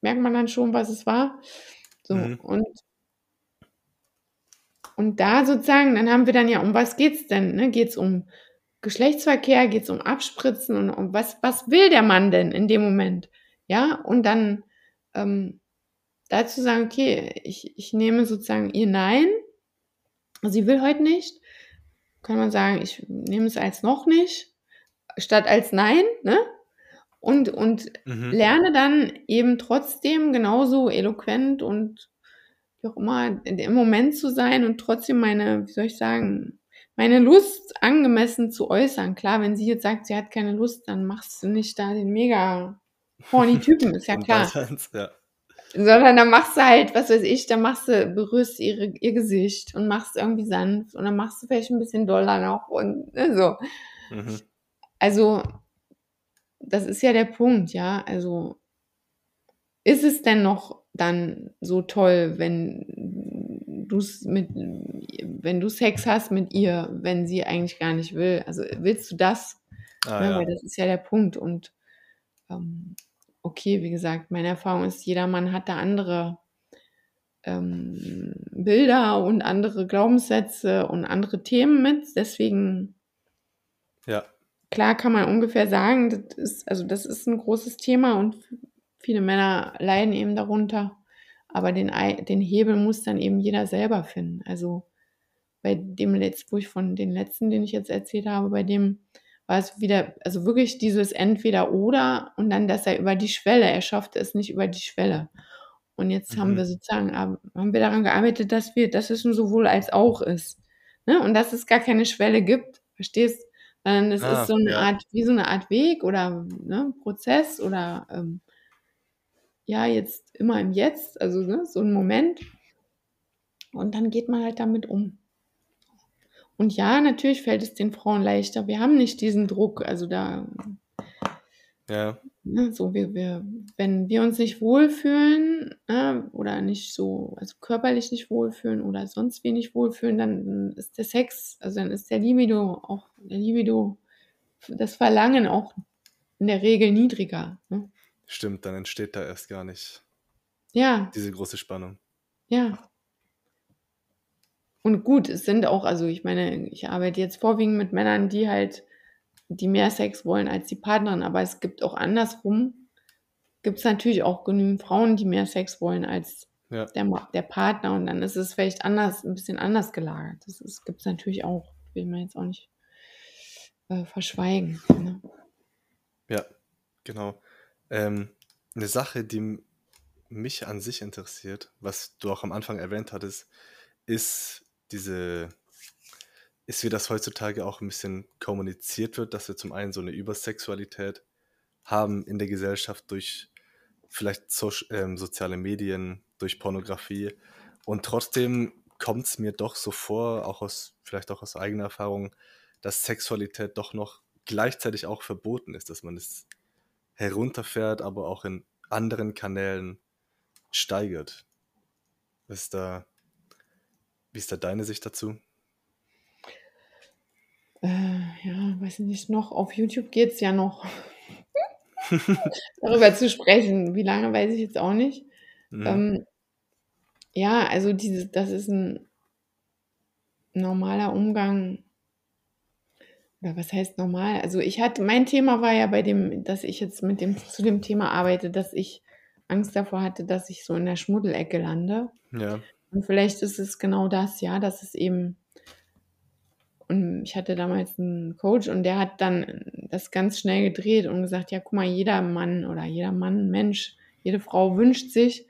merkt man dann schon, was es war. So, mhm, und, und da sozusagen, dann haben wir dann ja, um was geht's denn? Ne? Geht's um Geschlechtsverkehr, geht's um Abspritzen und um was, was will der Mann denn in dem Moment? Ja, und dann ähm, dazu sagen, okay, ich, ich nehme sozusagen ihr Nein, sie will heute nicht, kann man sagen, ich nehme es als noch nicht, statt als Nein, ne? Und, und mhm, lerne dann eben trotzdem genauso eloquent und wie auch immer im Moment zu sein und trotzdem meine, wie soll ich sagen, meine Lust angemessen zu äußern. Klar, wenn sie jetzt sagt, sie hat keine Lust, dann machst du nicht da den mega horny Typen, ist ja klar. ja, Sondern dann machst du halt, was weiß ich, dann machst du, berührst ihre, ihr Gesicht und machst irgendwie sanft und dann machst du vielleicht ein bisschen doller noch und ne, so. mhm, Also, das ist ja der Punkt, ja. Also, ist es denn noch dann so toll, wenn du's mit, wenn du Sex hast mit ihr, wenn sie eigentlich gar nicht will? Also, willst du das? ah Ne, ja, weil das ist ja der Punkt. Und ähm, okay, wie gesagt, meine Erfahrung ist, jeder Mann hat da andere ähm, Bilder und andere Glaubenssätze und andere Themen mit. Deswegen, ja, klar kann man ungefähr sagen, das ist, also das ist ein großes Thema und viele Männer leiden eben darunter. Aber den, den Hebel muss dann eben jeder selber finden. Also bei dem letzten, wo ich von den letzten, den ich jetzt erzählt habe, bei dem war es wieder, also wirklich dieses entweder oder und dann, dass er über die Schwelle, er schaffte es nicht über die Schwelle. Und jetzt haben mhm, wir sozusagen, ab- haben wir daran gearbeitet, dass wir, dass es ein sowohl als auch ist. Ne? Und dass es gar keine Schwelle gibt, verstehst? Sondern es ist ah, so eine ja, Art, wie so eine Art Weg oder ne, Prozess oder ähm, ja, jetzt immer im Jetzt, also ne, so ein Moment. Und dann geht man halt damit um. Und ja, natürlich fällt es den Frauen leichter. Wir haben nicht diesen Druck. Also da, ja, ne, so wir, wir, wenn wir uns nicht wohlfühlen ne, oder nicht so, also körperlich nicht wohlfühlen oder sonst wie nicht wohlfühlen, dann ist der Sex, also dann ist der Libido auch, der Libido, das Verlangen auch in der Regel niedriger. Ne? stimmt, dann entsteht da erst gar nicht Ja, diese große Spannung. ja. Und gut, es sind auch, also ich meine, ich arbeite jetzt vorwiegend mit Männern, die halt, die mehr Sex wollen als die Partnerin, aber es gibt auch andersrum, gibt es natürlich auch genügend Frauen, die mehr Sex wollen als Ja, der, der Partner und dann ist es vielleicht anders, ein bisschen anders gelagert. Das gibt es natürlich auch, will man jetzt auch nicht äh, verschweigen. Ne? ja, genau. Ähm, eine Sache, die mich an sich interessiert, was du auch am Anfang erwähnt hattest, ist diese, ist, wie das heutzutage auch ein bisschen kommuniziert wird, dass wir zum einen so eine Übersexualität haben in der Gesellschaft durch vielleicht so, ähm, soziale Medien, durch Pornografie. Und trotzdem kommt es mir doch so vor, auch aus, vielleicht auch aus eigener Erfahrung, dass Sexualität doch noch gleichzeitig auch verboten ist, dass man es herunterfährt, aber auch in anderen Kanälen steigert. Ist da, wie ist da deine Sicht dazu? Äh, ja, weiß nicht, noch auf YouTube geht es ja noch. darüber zu sprechen. Wie lange weiß ich jetzt auch nicht. Mhm. Ähm, ja, also dieses, das ist ein normaler Umgang. Oder was heißt normal? Also ich hatte, mein Thema war ja bei dem, dass ich jetzt mit dem zu dem Thema arbeite, dass ich Angst davor hatte, dass ich so in der Schmuddelecke lande. Ja. Und vielleicht ist es genau das, ja, dass es eben und ich hatte damals einen Coach und der hat dann das ganz schnell gedreht und gesagt, ja, guck mal, jeder Mann oder jeder Mann, Mensch, jede Frau wünscht sich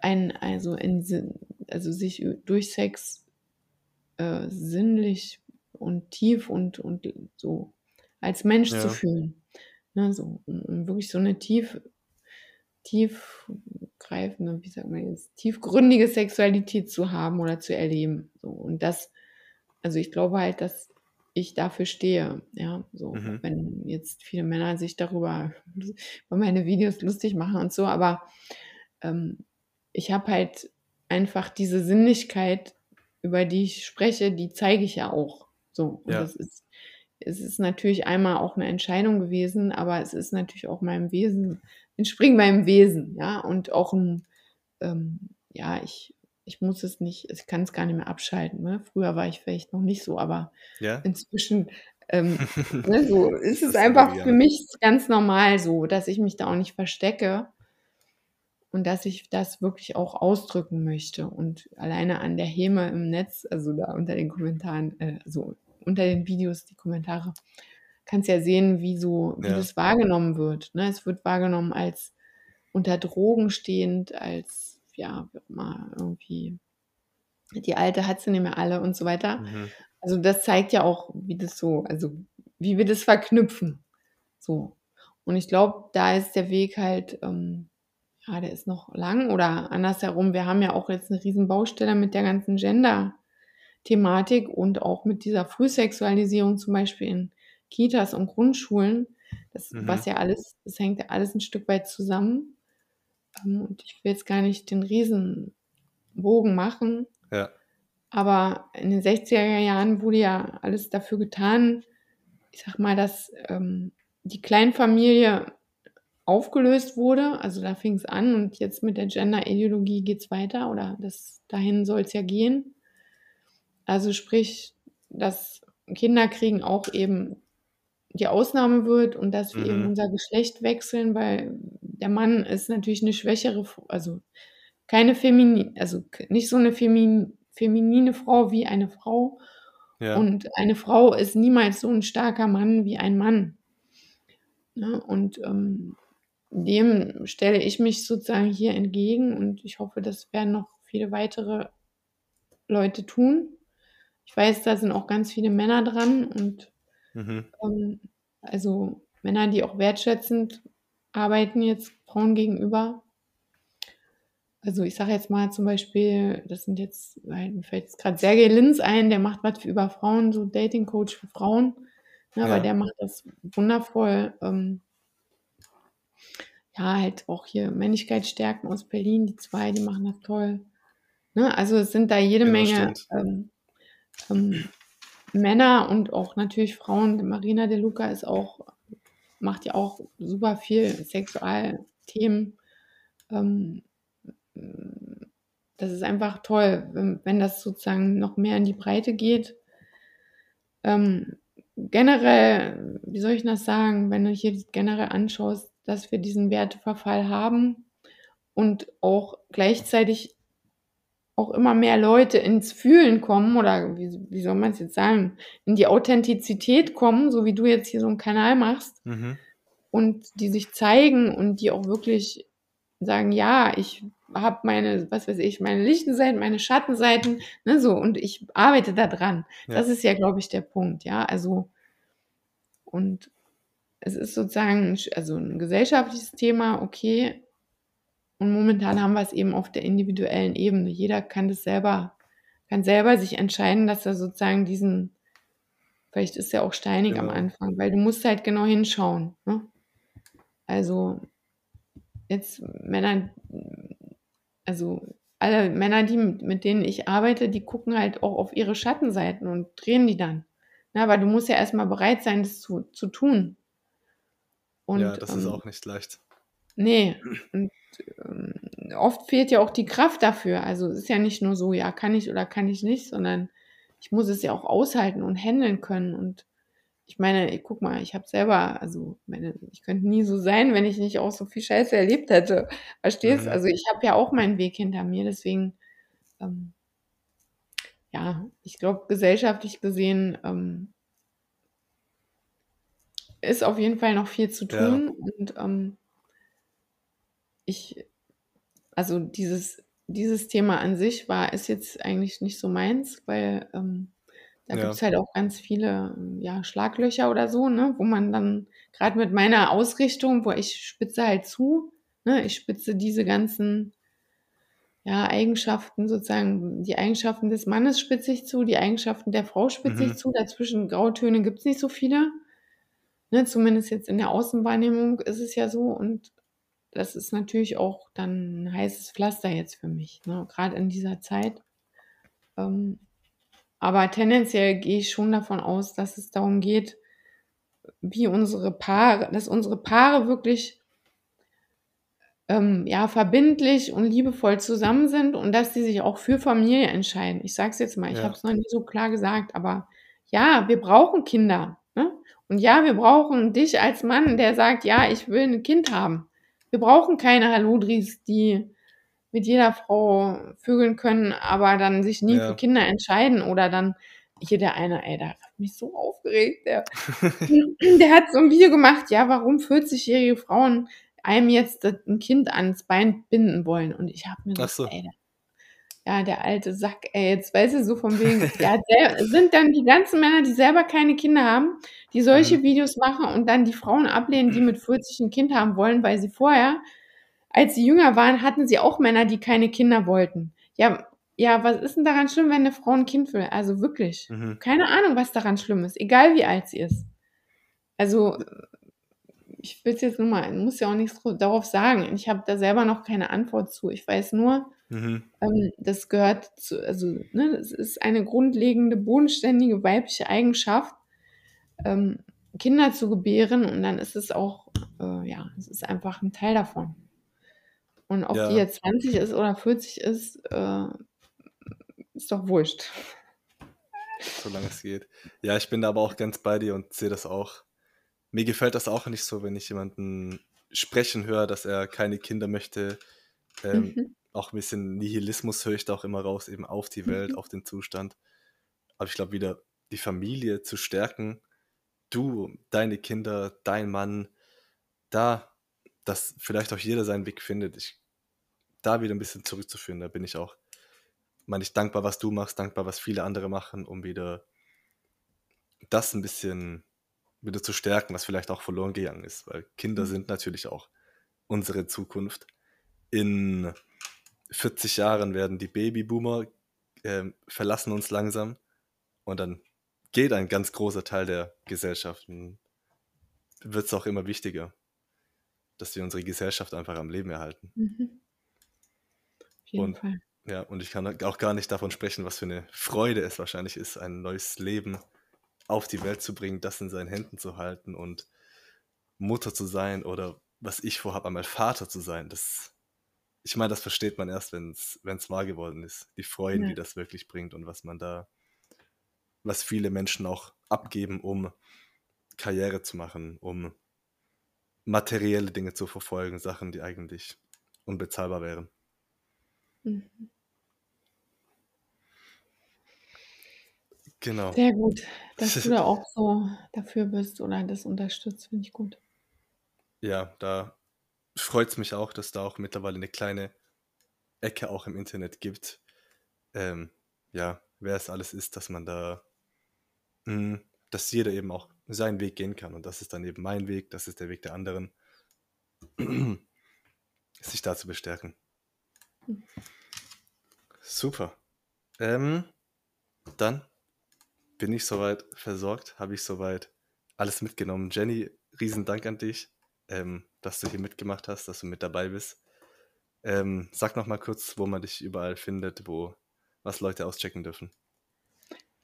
ein, also in, also sich durch Sex äh, sinnlich und tief und, und so als Mensch ja. zu fühlen. Ne, so, um, um, wirklich so eine tief, tiefgreifende, wie sagt man jetzt, tiefgründige Sexualität zu haben oder zu erleben. So, und das also ich glaube halt, dass ich dafür stehe. Ja, so, mhm. wenn jetzt viele Männer sich darüber über meine Videos lustig machen und so, aber ähm, ich habe halt einfach diese Sinnlichkeit, über die ich spreche, die zeige ich ja auch. So, und ja. das ist, es ist natürlich einmal auch eine Entscheidung gewesen, aber es ist natürlich auch meinem Wesen, entspringt meinem Wesen, ja, und auch ein, ähm, ja, ich ich muss es nicht, ich kann es gar nicht mehr abschalten. Ne? Früher war ich vielleicht noch nicht so, aber ja? inzwischen ähm, ne, so ist es einfach für mich ganz normal so, dass ich mich da auch nicht verstecke und dass ich das wirklich auch ausdrücken möchte. Und alleine an der Heme im Netz, also da unter den Kommentaren, äh, so unter den Videos, die Kommentare, kannst ja sehen, wie so, wie ja. das wahrgenommen wird. Ne? Es wird wahrgenommen als unter Drogen stehend, als ja, mal irgendwie, die alte hat sie nicht mehr alle und so weiter. Mhm. Also das zeigt ja auch, wie das so, also wie wir das verknüpfen. So. Und ich glaube, da ist der Weg halt, ähm, ja, der ist noch lang oder andersherum. Wir haben ja auch jetzt eine riesen Baustelle mit der ganzen Gender-Thematik und auch mit dieser Frühsexualisierung zum Beispiel in Kitas und Grundschulen. Das, mhm. was ja alles, das hängt ja alles ein Stück weit zusammen. Ähm, und ich will jetzt gar nicht den Riesenbogen machen. Ja. Aber in den 60er Jahren wurde ja alles dafür getan, ich sag mal, dass ähm, die Kleinfamilie aufgelöst wurde. Also da fing es an und jetzt mit der Gender-Ideologie geht es weiter oder das, dahin soll es ja gehen. Also sprich, dass Kinder kriegen auch eben die Ausnahme wird und dass wir mhm. eben unser Geschlecht wechseln, weil der Mann ist natürlich eine schwächere, also keine Feminin, also nicht so eine Femin, feminine Frau wie eine Frau. Ja. Und eine Frau ist niemals so ein starker Mann wie ein Mann. Ja, ne? und ähm, dem stelle ich mich sozusagen hier entgegen und ich hoffe, das werden noch viele weitere Leute tun. Ich weiß, da sind auch ganz viele Männer dran und Mhm. Ähm, also Männer, die auch wertschätzend arbeiten jetzt Frauen gegenüber. Also ich sage jetzt mal zum Beispiel, das sind jetzt, mir fällt jetzt gerade Sergei Linz ein, der macht was für über Frauen, so Dating Coach für Frauen. Ja, ja. Aber der macht das wundervoll. Ähm, ja, halt auch hier Männlichkeit stärken aus Berlin, die zwei, die machen das toll. Ne? Also es sind da jede ja, Menge ähm, ähm, Männer und auch natürlich Frauen. Marina De Luca ist auch, macht ja auch super viel Sexualthemen. Ähm, das ist einfach toll, wenn, wenn, das sozusagen noch mehr in die Breite geht. Ähm, generell, wie soll ich das sagen, wenn du hier generell anschaust, dass wir diesen Werteverfall haben und auch gleichzeitig auch immer mehr Leute ins Fühlen kommen oder wie, wie soll man es jetzt sagen, in die Authentizität kommen, so wie du jetzt hier so einen Kanal machst mhm. und die sich zeigen und die auch wirklich sagen, ja, ich habe meine, was weiß ich, meine lichten Seiten, meine Schattenseiten, ne, so, und ich arbeite da dran. Ja. Das ist ja, glaube ich, der Punkt, ja, also, und es ist sozusagen, also ein gesellschaftliches Thema, okay, und momentan haben wir es eben auf der individuellen Ebene. Jeder kann das selber, kann selber sich entscheiden, dass er sozusagen diesen, vielleicht ist er auch steinig genau. am Anfang, weil du musst halt genau hinschauen. Ne? Also jetzt Männer, also alle Männer, die, mit denen ich arbeite, die gucken halt auch auf ihre Schattenseiten und drehen die dann. Na, aber du musst ja erstmal bereit sein, das zu, zu tun. Und, ja, das ähm, ist auch nicht leicht. Nee, und ähm, oft fehlt ja auch die Kraft dafür. Also es ist ja nicht nur so, ja, kann ich oder kann ich nicht, sondern ich muss es ja auch aushalten und handeln können. Und ich meine, ich, guck mal, ich habe selber, also meine, ich könnte nie so sein, wenn ich nicht auch so viel Scheiße erlebt hätte. Verstehst? Mhm. Also ich habe ja auch meinen Weg hinter mir, deswegen, ähm, ja, ich glaube, gesellschaftlich gesehen ähm, ist auf jeden Fall noch viel zu tun. Ja. Und ähm, ich, also dieses, dieses Thema an sich war, ist jetzt eigentlich nicht so meins, weil ähm, da ja. gibt es halt auch ganz viele ja, Schlaglöcher oder so, ne, wo man dann, gerade mit meiner Ausrichtung, wo ich spitze halt zu, ne, ich spitze diese ganzen ja, Eigenschaften, sozusagen, die Eigenschaften des Mannes spitze ich zu, die Eigenschaften der Frau spitze mhm. ich zu. Dazwischen Grautöne gibt es nicht so viele. Ne, zumindest jetzt in der Außenwahrnehmung ist es ja so. Und das ist natürlich auch dann ein heißes Pflaster jetzt für mich, ne, gerade in dieser Zeit. Ähm, aber tendenziell gehe ich schon davon aus, dass es darum geht, wie unsere Paare, dass unsere Paare wirklich ähm, ja, verbindlich und liebevoll zusammen sind und dass sie sich auch für Familie entscheiden. Ich sage es jetzt mal, ich ja. habe es noch nie so klar gesagt, aber ja, wir brauchen Kinder. Ne? Und ja, wir brauchen dich als Mann, der sagt, ja, ich will ein Kind haben. Wir brauchen keine Haludris, die mit jeder Frau vögeln können, aber dann sich nie ja. für Kinder entscheiden oder dann hier der eine, ey, der hat mich so aufgeregt, der, der hat so ein Video gemacht, ja, warum 40-jährige Frauen einem jetzt ein Kind ans Bein binden wollen und ich habe mir gedacht, so. ey, ja, der alte Sack, ey, jetzt weißt du, so von wegen, ja, sind dann die ganzen Männer, die selber keine Kinder haben, die solche mhm. Videos machen und dann die Frauen ablehnen, die mit 40 ein Kind haben wollen, weil sie vorher als sie jünger waren, hatten sie auch Männer, die keine Kinder wollten. Ja, ja, was ist denn daran schlimm, wenn eine Frau ein Kind will? Also wirklich. Mhm. Keine Ahnung, was daran schlimm ist, egal wie alt sie ist. Also, ich will es jetzt nur mal, muss ja auch nichts darauf sagen. Ich habe da selber noch keine Antwort zu. Ich weiß nur, mhm. ähm, das gehört zu, also, ne, das ist eine grundlegende, bodenständige weibliche Eigenschaft, ähm, Kinder zu gebären und dann ist es auch, äh, ja, es ist einfach ein Teil davon. Und ob ja. die jetzt 20 ist oder 40 ist, äh, ist doch wurscht. Solange es geht. Ja, ich bin da aber auch ganz bei dir und sehe das auch. Mir gefällt das auch nicht so, wenn ich jemanden sprechen höre, dass er keine Kinder möchte. Ähm, mhm. Auch ein bisschen Nihilismus höre ich da auch immer raus, eben auf die Welt, mhm. auf den Zustand. Aber ich glaube, wieder die Familie zu stärken, du, deine Kinder, dein Mann, da dass vielleicht auch jeder seinen Weg findet. Ich, da wieder ein bisschen zurückzuführen, da bin ich auch, meine ich, dankbar, was du machst, dankbar, was viele andere machen, um wieder das ein bisschen wieder zu stärken, was vielleicht auch verloren gegangen ist, weil Kinder mhm. sind natürlich auch unsere Zukunft. In 40 Jahren werden die Babyboomer äh, verlassen uns langsam und dann geht ein ganz großer Teil der Gesellschaft. Wird es auch immer wichtiger dass wir unsere Gesellschaft einfach am Leben erhalten. Mhm. Auf jeden und, Fall. Ja, und ich kann auch gar nicht davon sprechen, was für eine Freude es wahrscheinlich ist, ein neues Leben auf die Welt zu bringen, das in seinen Händen zu halten und Mutter zu sein oder was ich vorhabe, einmal Vater zu sein. Das, ich meine, das versteht man erst, wenn es wahr geworden ist. Die Freuden, ja. die das wirklich bringt und was man da, was viele Menschen auch abgeben, um Karriere zu machen, um materielle Dinge zu verfolgen, Sachen, die eigentlich unbezahlbar wären. Mhm. Genau. Sehr gut, dass du da auch so dafür bist oder das unterstützt, finde ich gut. Ja, da freut es mich auch, dass da auch mittlerweile eine kleine Ecke auch im Internet gibt, ähm, ja, wer es alles ist, dass man da, mh, hm, dass jeder eben auch seinen Weg gehen kann. Und das ist dann eben mein Weg, das ist der Weg der anderen, sich da zu bestärken. Super. Ähm, dann bin ich soweit versorgt, habe ich soweit alles mitgenommen. Jenny, riesen Dank an dich, ähm, dass du hier mitgemacht hast, dass du mit dabei bist. Ähm, sag noch mal kurz, wo man dich überall findet, wo was Leute auschecken dürfen.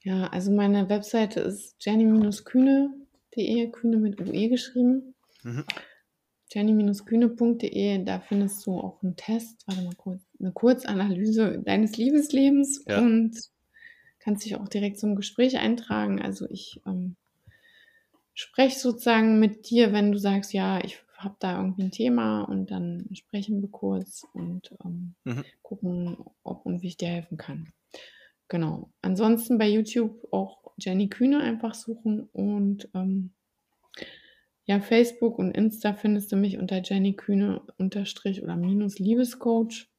Ja, also meine Webseite ist jenny-kühne.de, Kühne mit UE geschrieben. Mhm. jenny-kühne.de, da findest du auch einen Test, warte mal kurz, eine Kurzanalyse deines Liebeslebens ja. und kannst dich auch direkt zum Gespräch eintragen. Also ich ähm, spreche sozusagen mit dir, wenn du sagst, ja, ich habe da irgendwie ein Thema und dann sprechen wir kurz und ähm, mhm. gucken, ob und wie ich dir helfen kann. Genau. Ansonsten bei YouTube auch Jenny Kühne einfach suchen und ähm, ja, Facebook und Insta findest du mich unter Jenny Kühne unterstrich oder minus Liebescoach.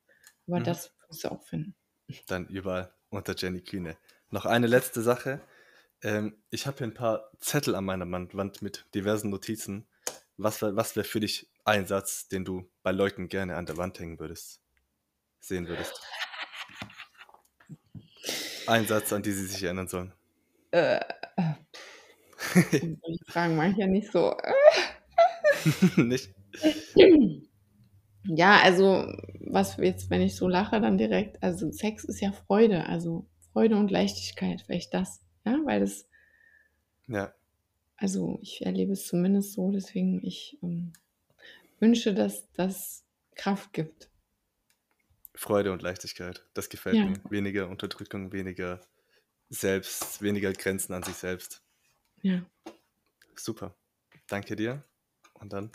Aber mhm. das wirst du auch finden. Dann überall unter Jenny Kühne. Noch eine letzte Sache. Ähm, ich habe hier ein paar Zettel an meiner Wand mit diversen Notizen. Was, was wäre für dich ein Satz, den du bei Leuten gerne an der Wand hängen würdest, sehen würdest? Ein Satz, an die sie sich erinnern sollen. Äh, die Fragen mache ich ja nicht so. nicht? Ja, also, was jetzt, wenn ich so lache, dann direkt, also Sex ist ja Freude, also Freude und Leichtigkeit, vielleicht das, ja, weil das. Ja. Also, ich erlebe es zumindest so, deswegen ich ähm, wünsche, dass das Kraft gibt. Freude und Leichtigkeit. Das gefällt ja. mir. Weniger Unterdrückung, weniger selbst, weniger Grenzen an sich selbst. Ja. Super. Danke dir. Und dann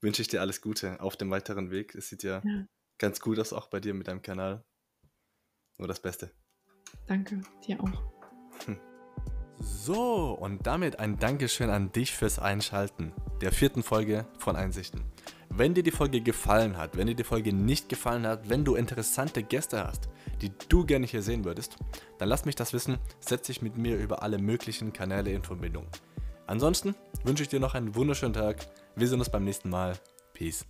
wünsche ich dir alles Gute auf dem weiteren Weg. Es sieht ja, ja. ganz gut aus, auch bei dir mit deinem Kanal. Nur das Beste. Danke, dir auch. So, und damit ein Dankeschön an dich fürs Einschalten der vierten Folge von Einsichten. Wenn dir die Folge gefallen hat, wenn dir die Folge nicht gefallen hat, wenn du interessante Gäste hast, die du gerne hier sehen würdest, dann lass mich das wissen, setz dich mit mir über alle möglichen Kanäle in Verbindung. Ansonsten wünsche ich dir noch einen wunderschönen Tag. Wir sehen uns beim nächsten Mal. Peace.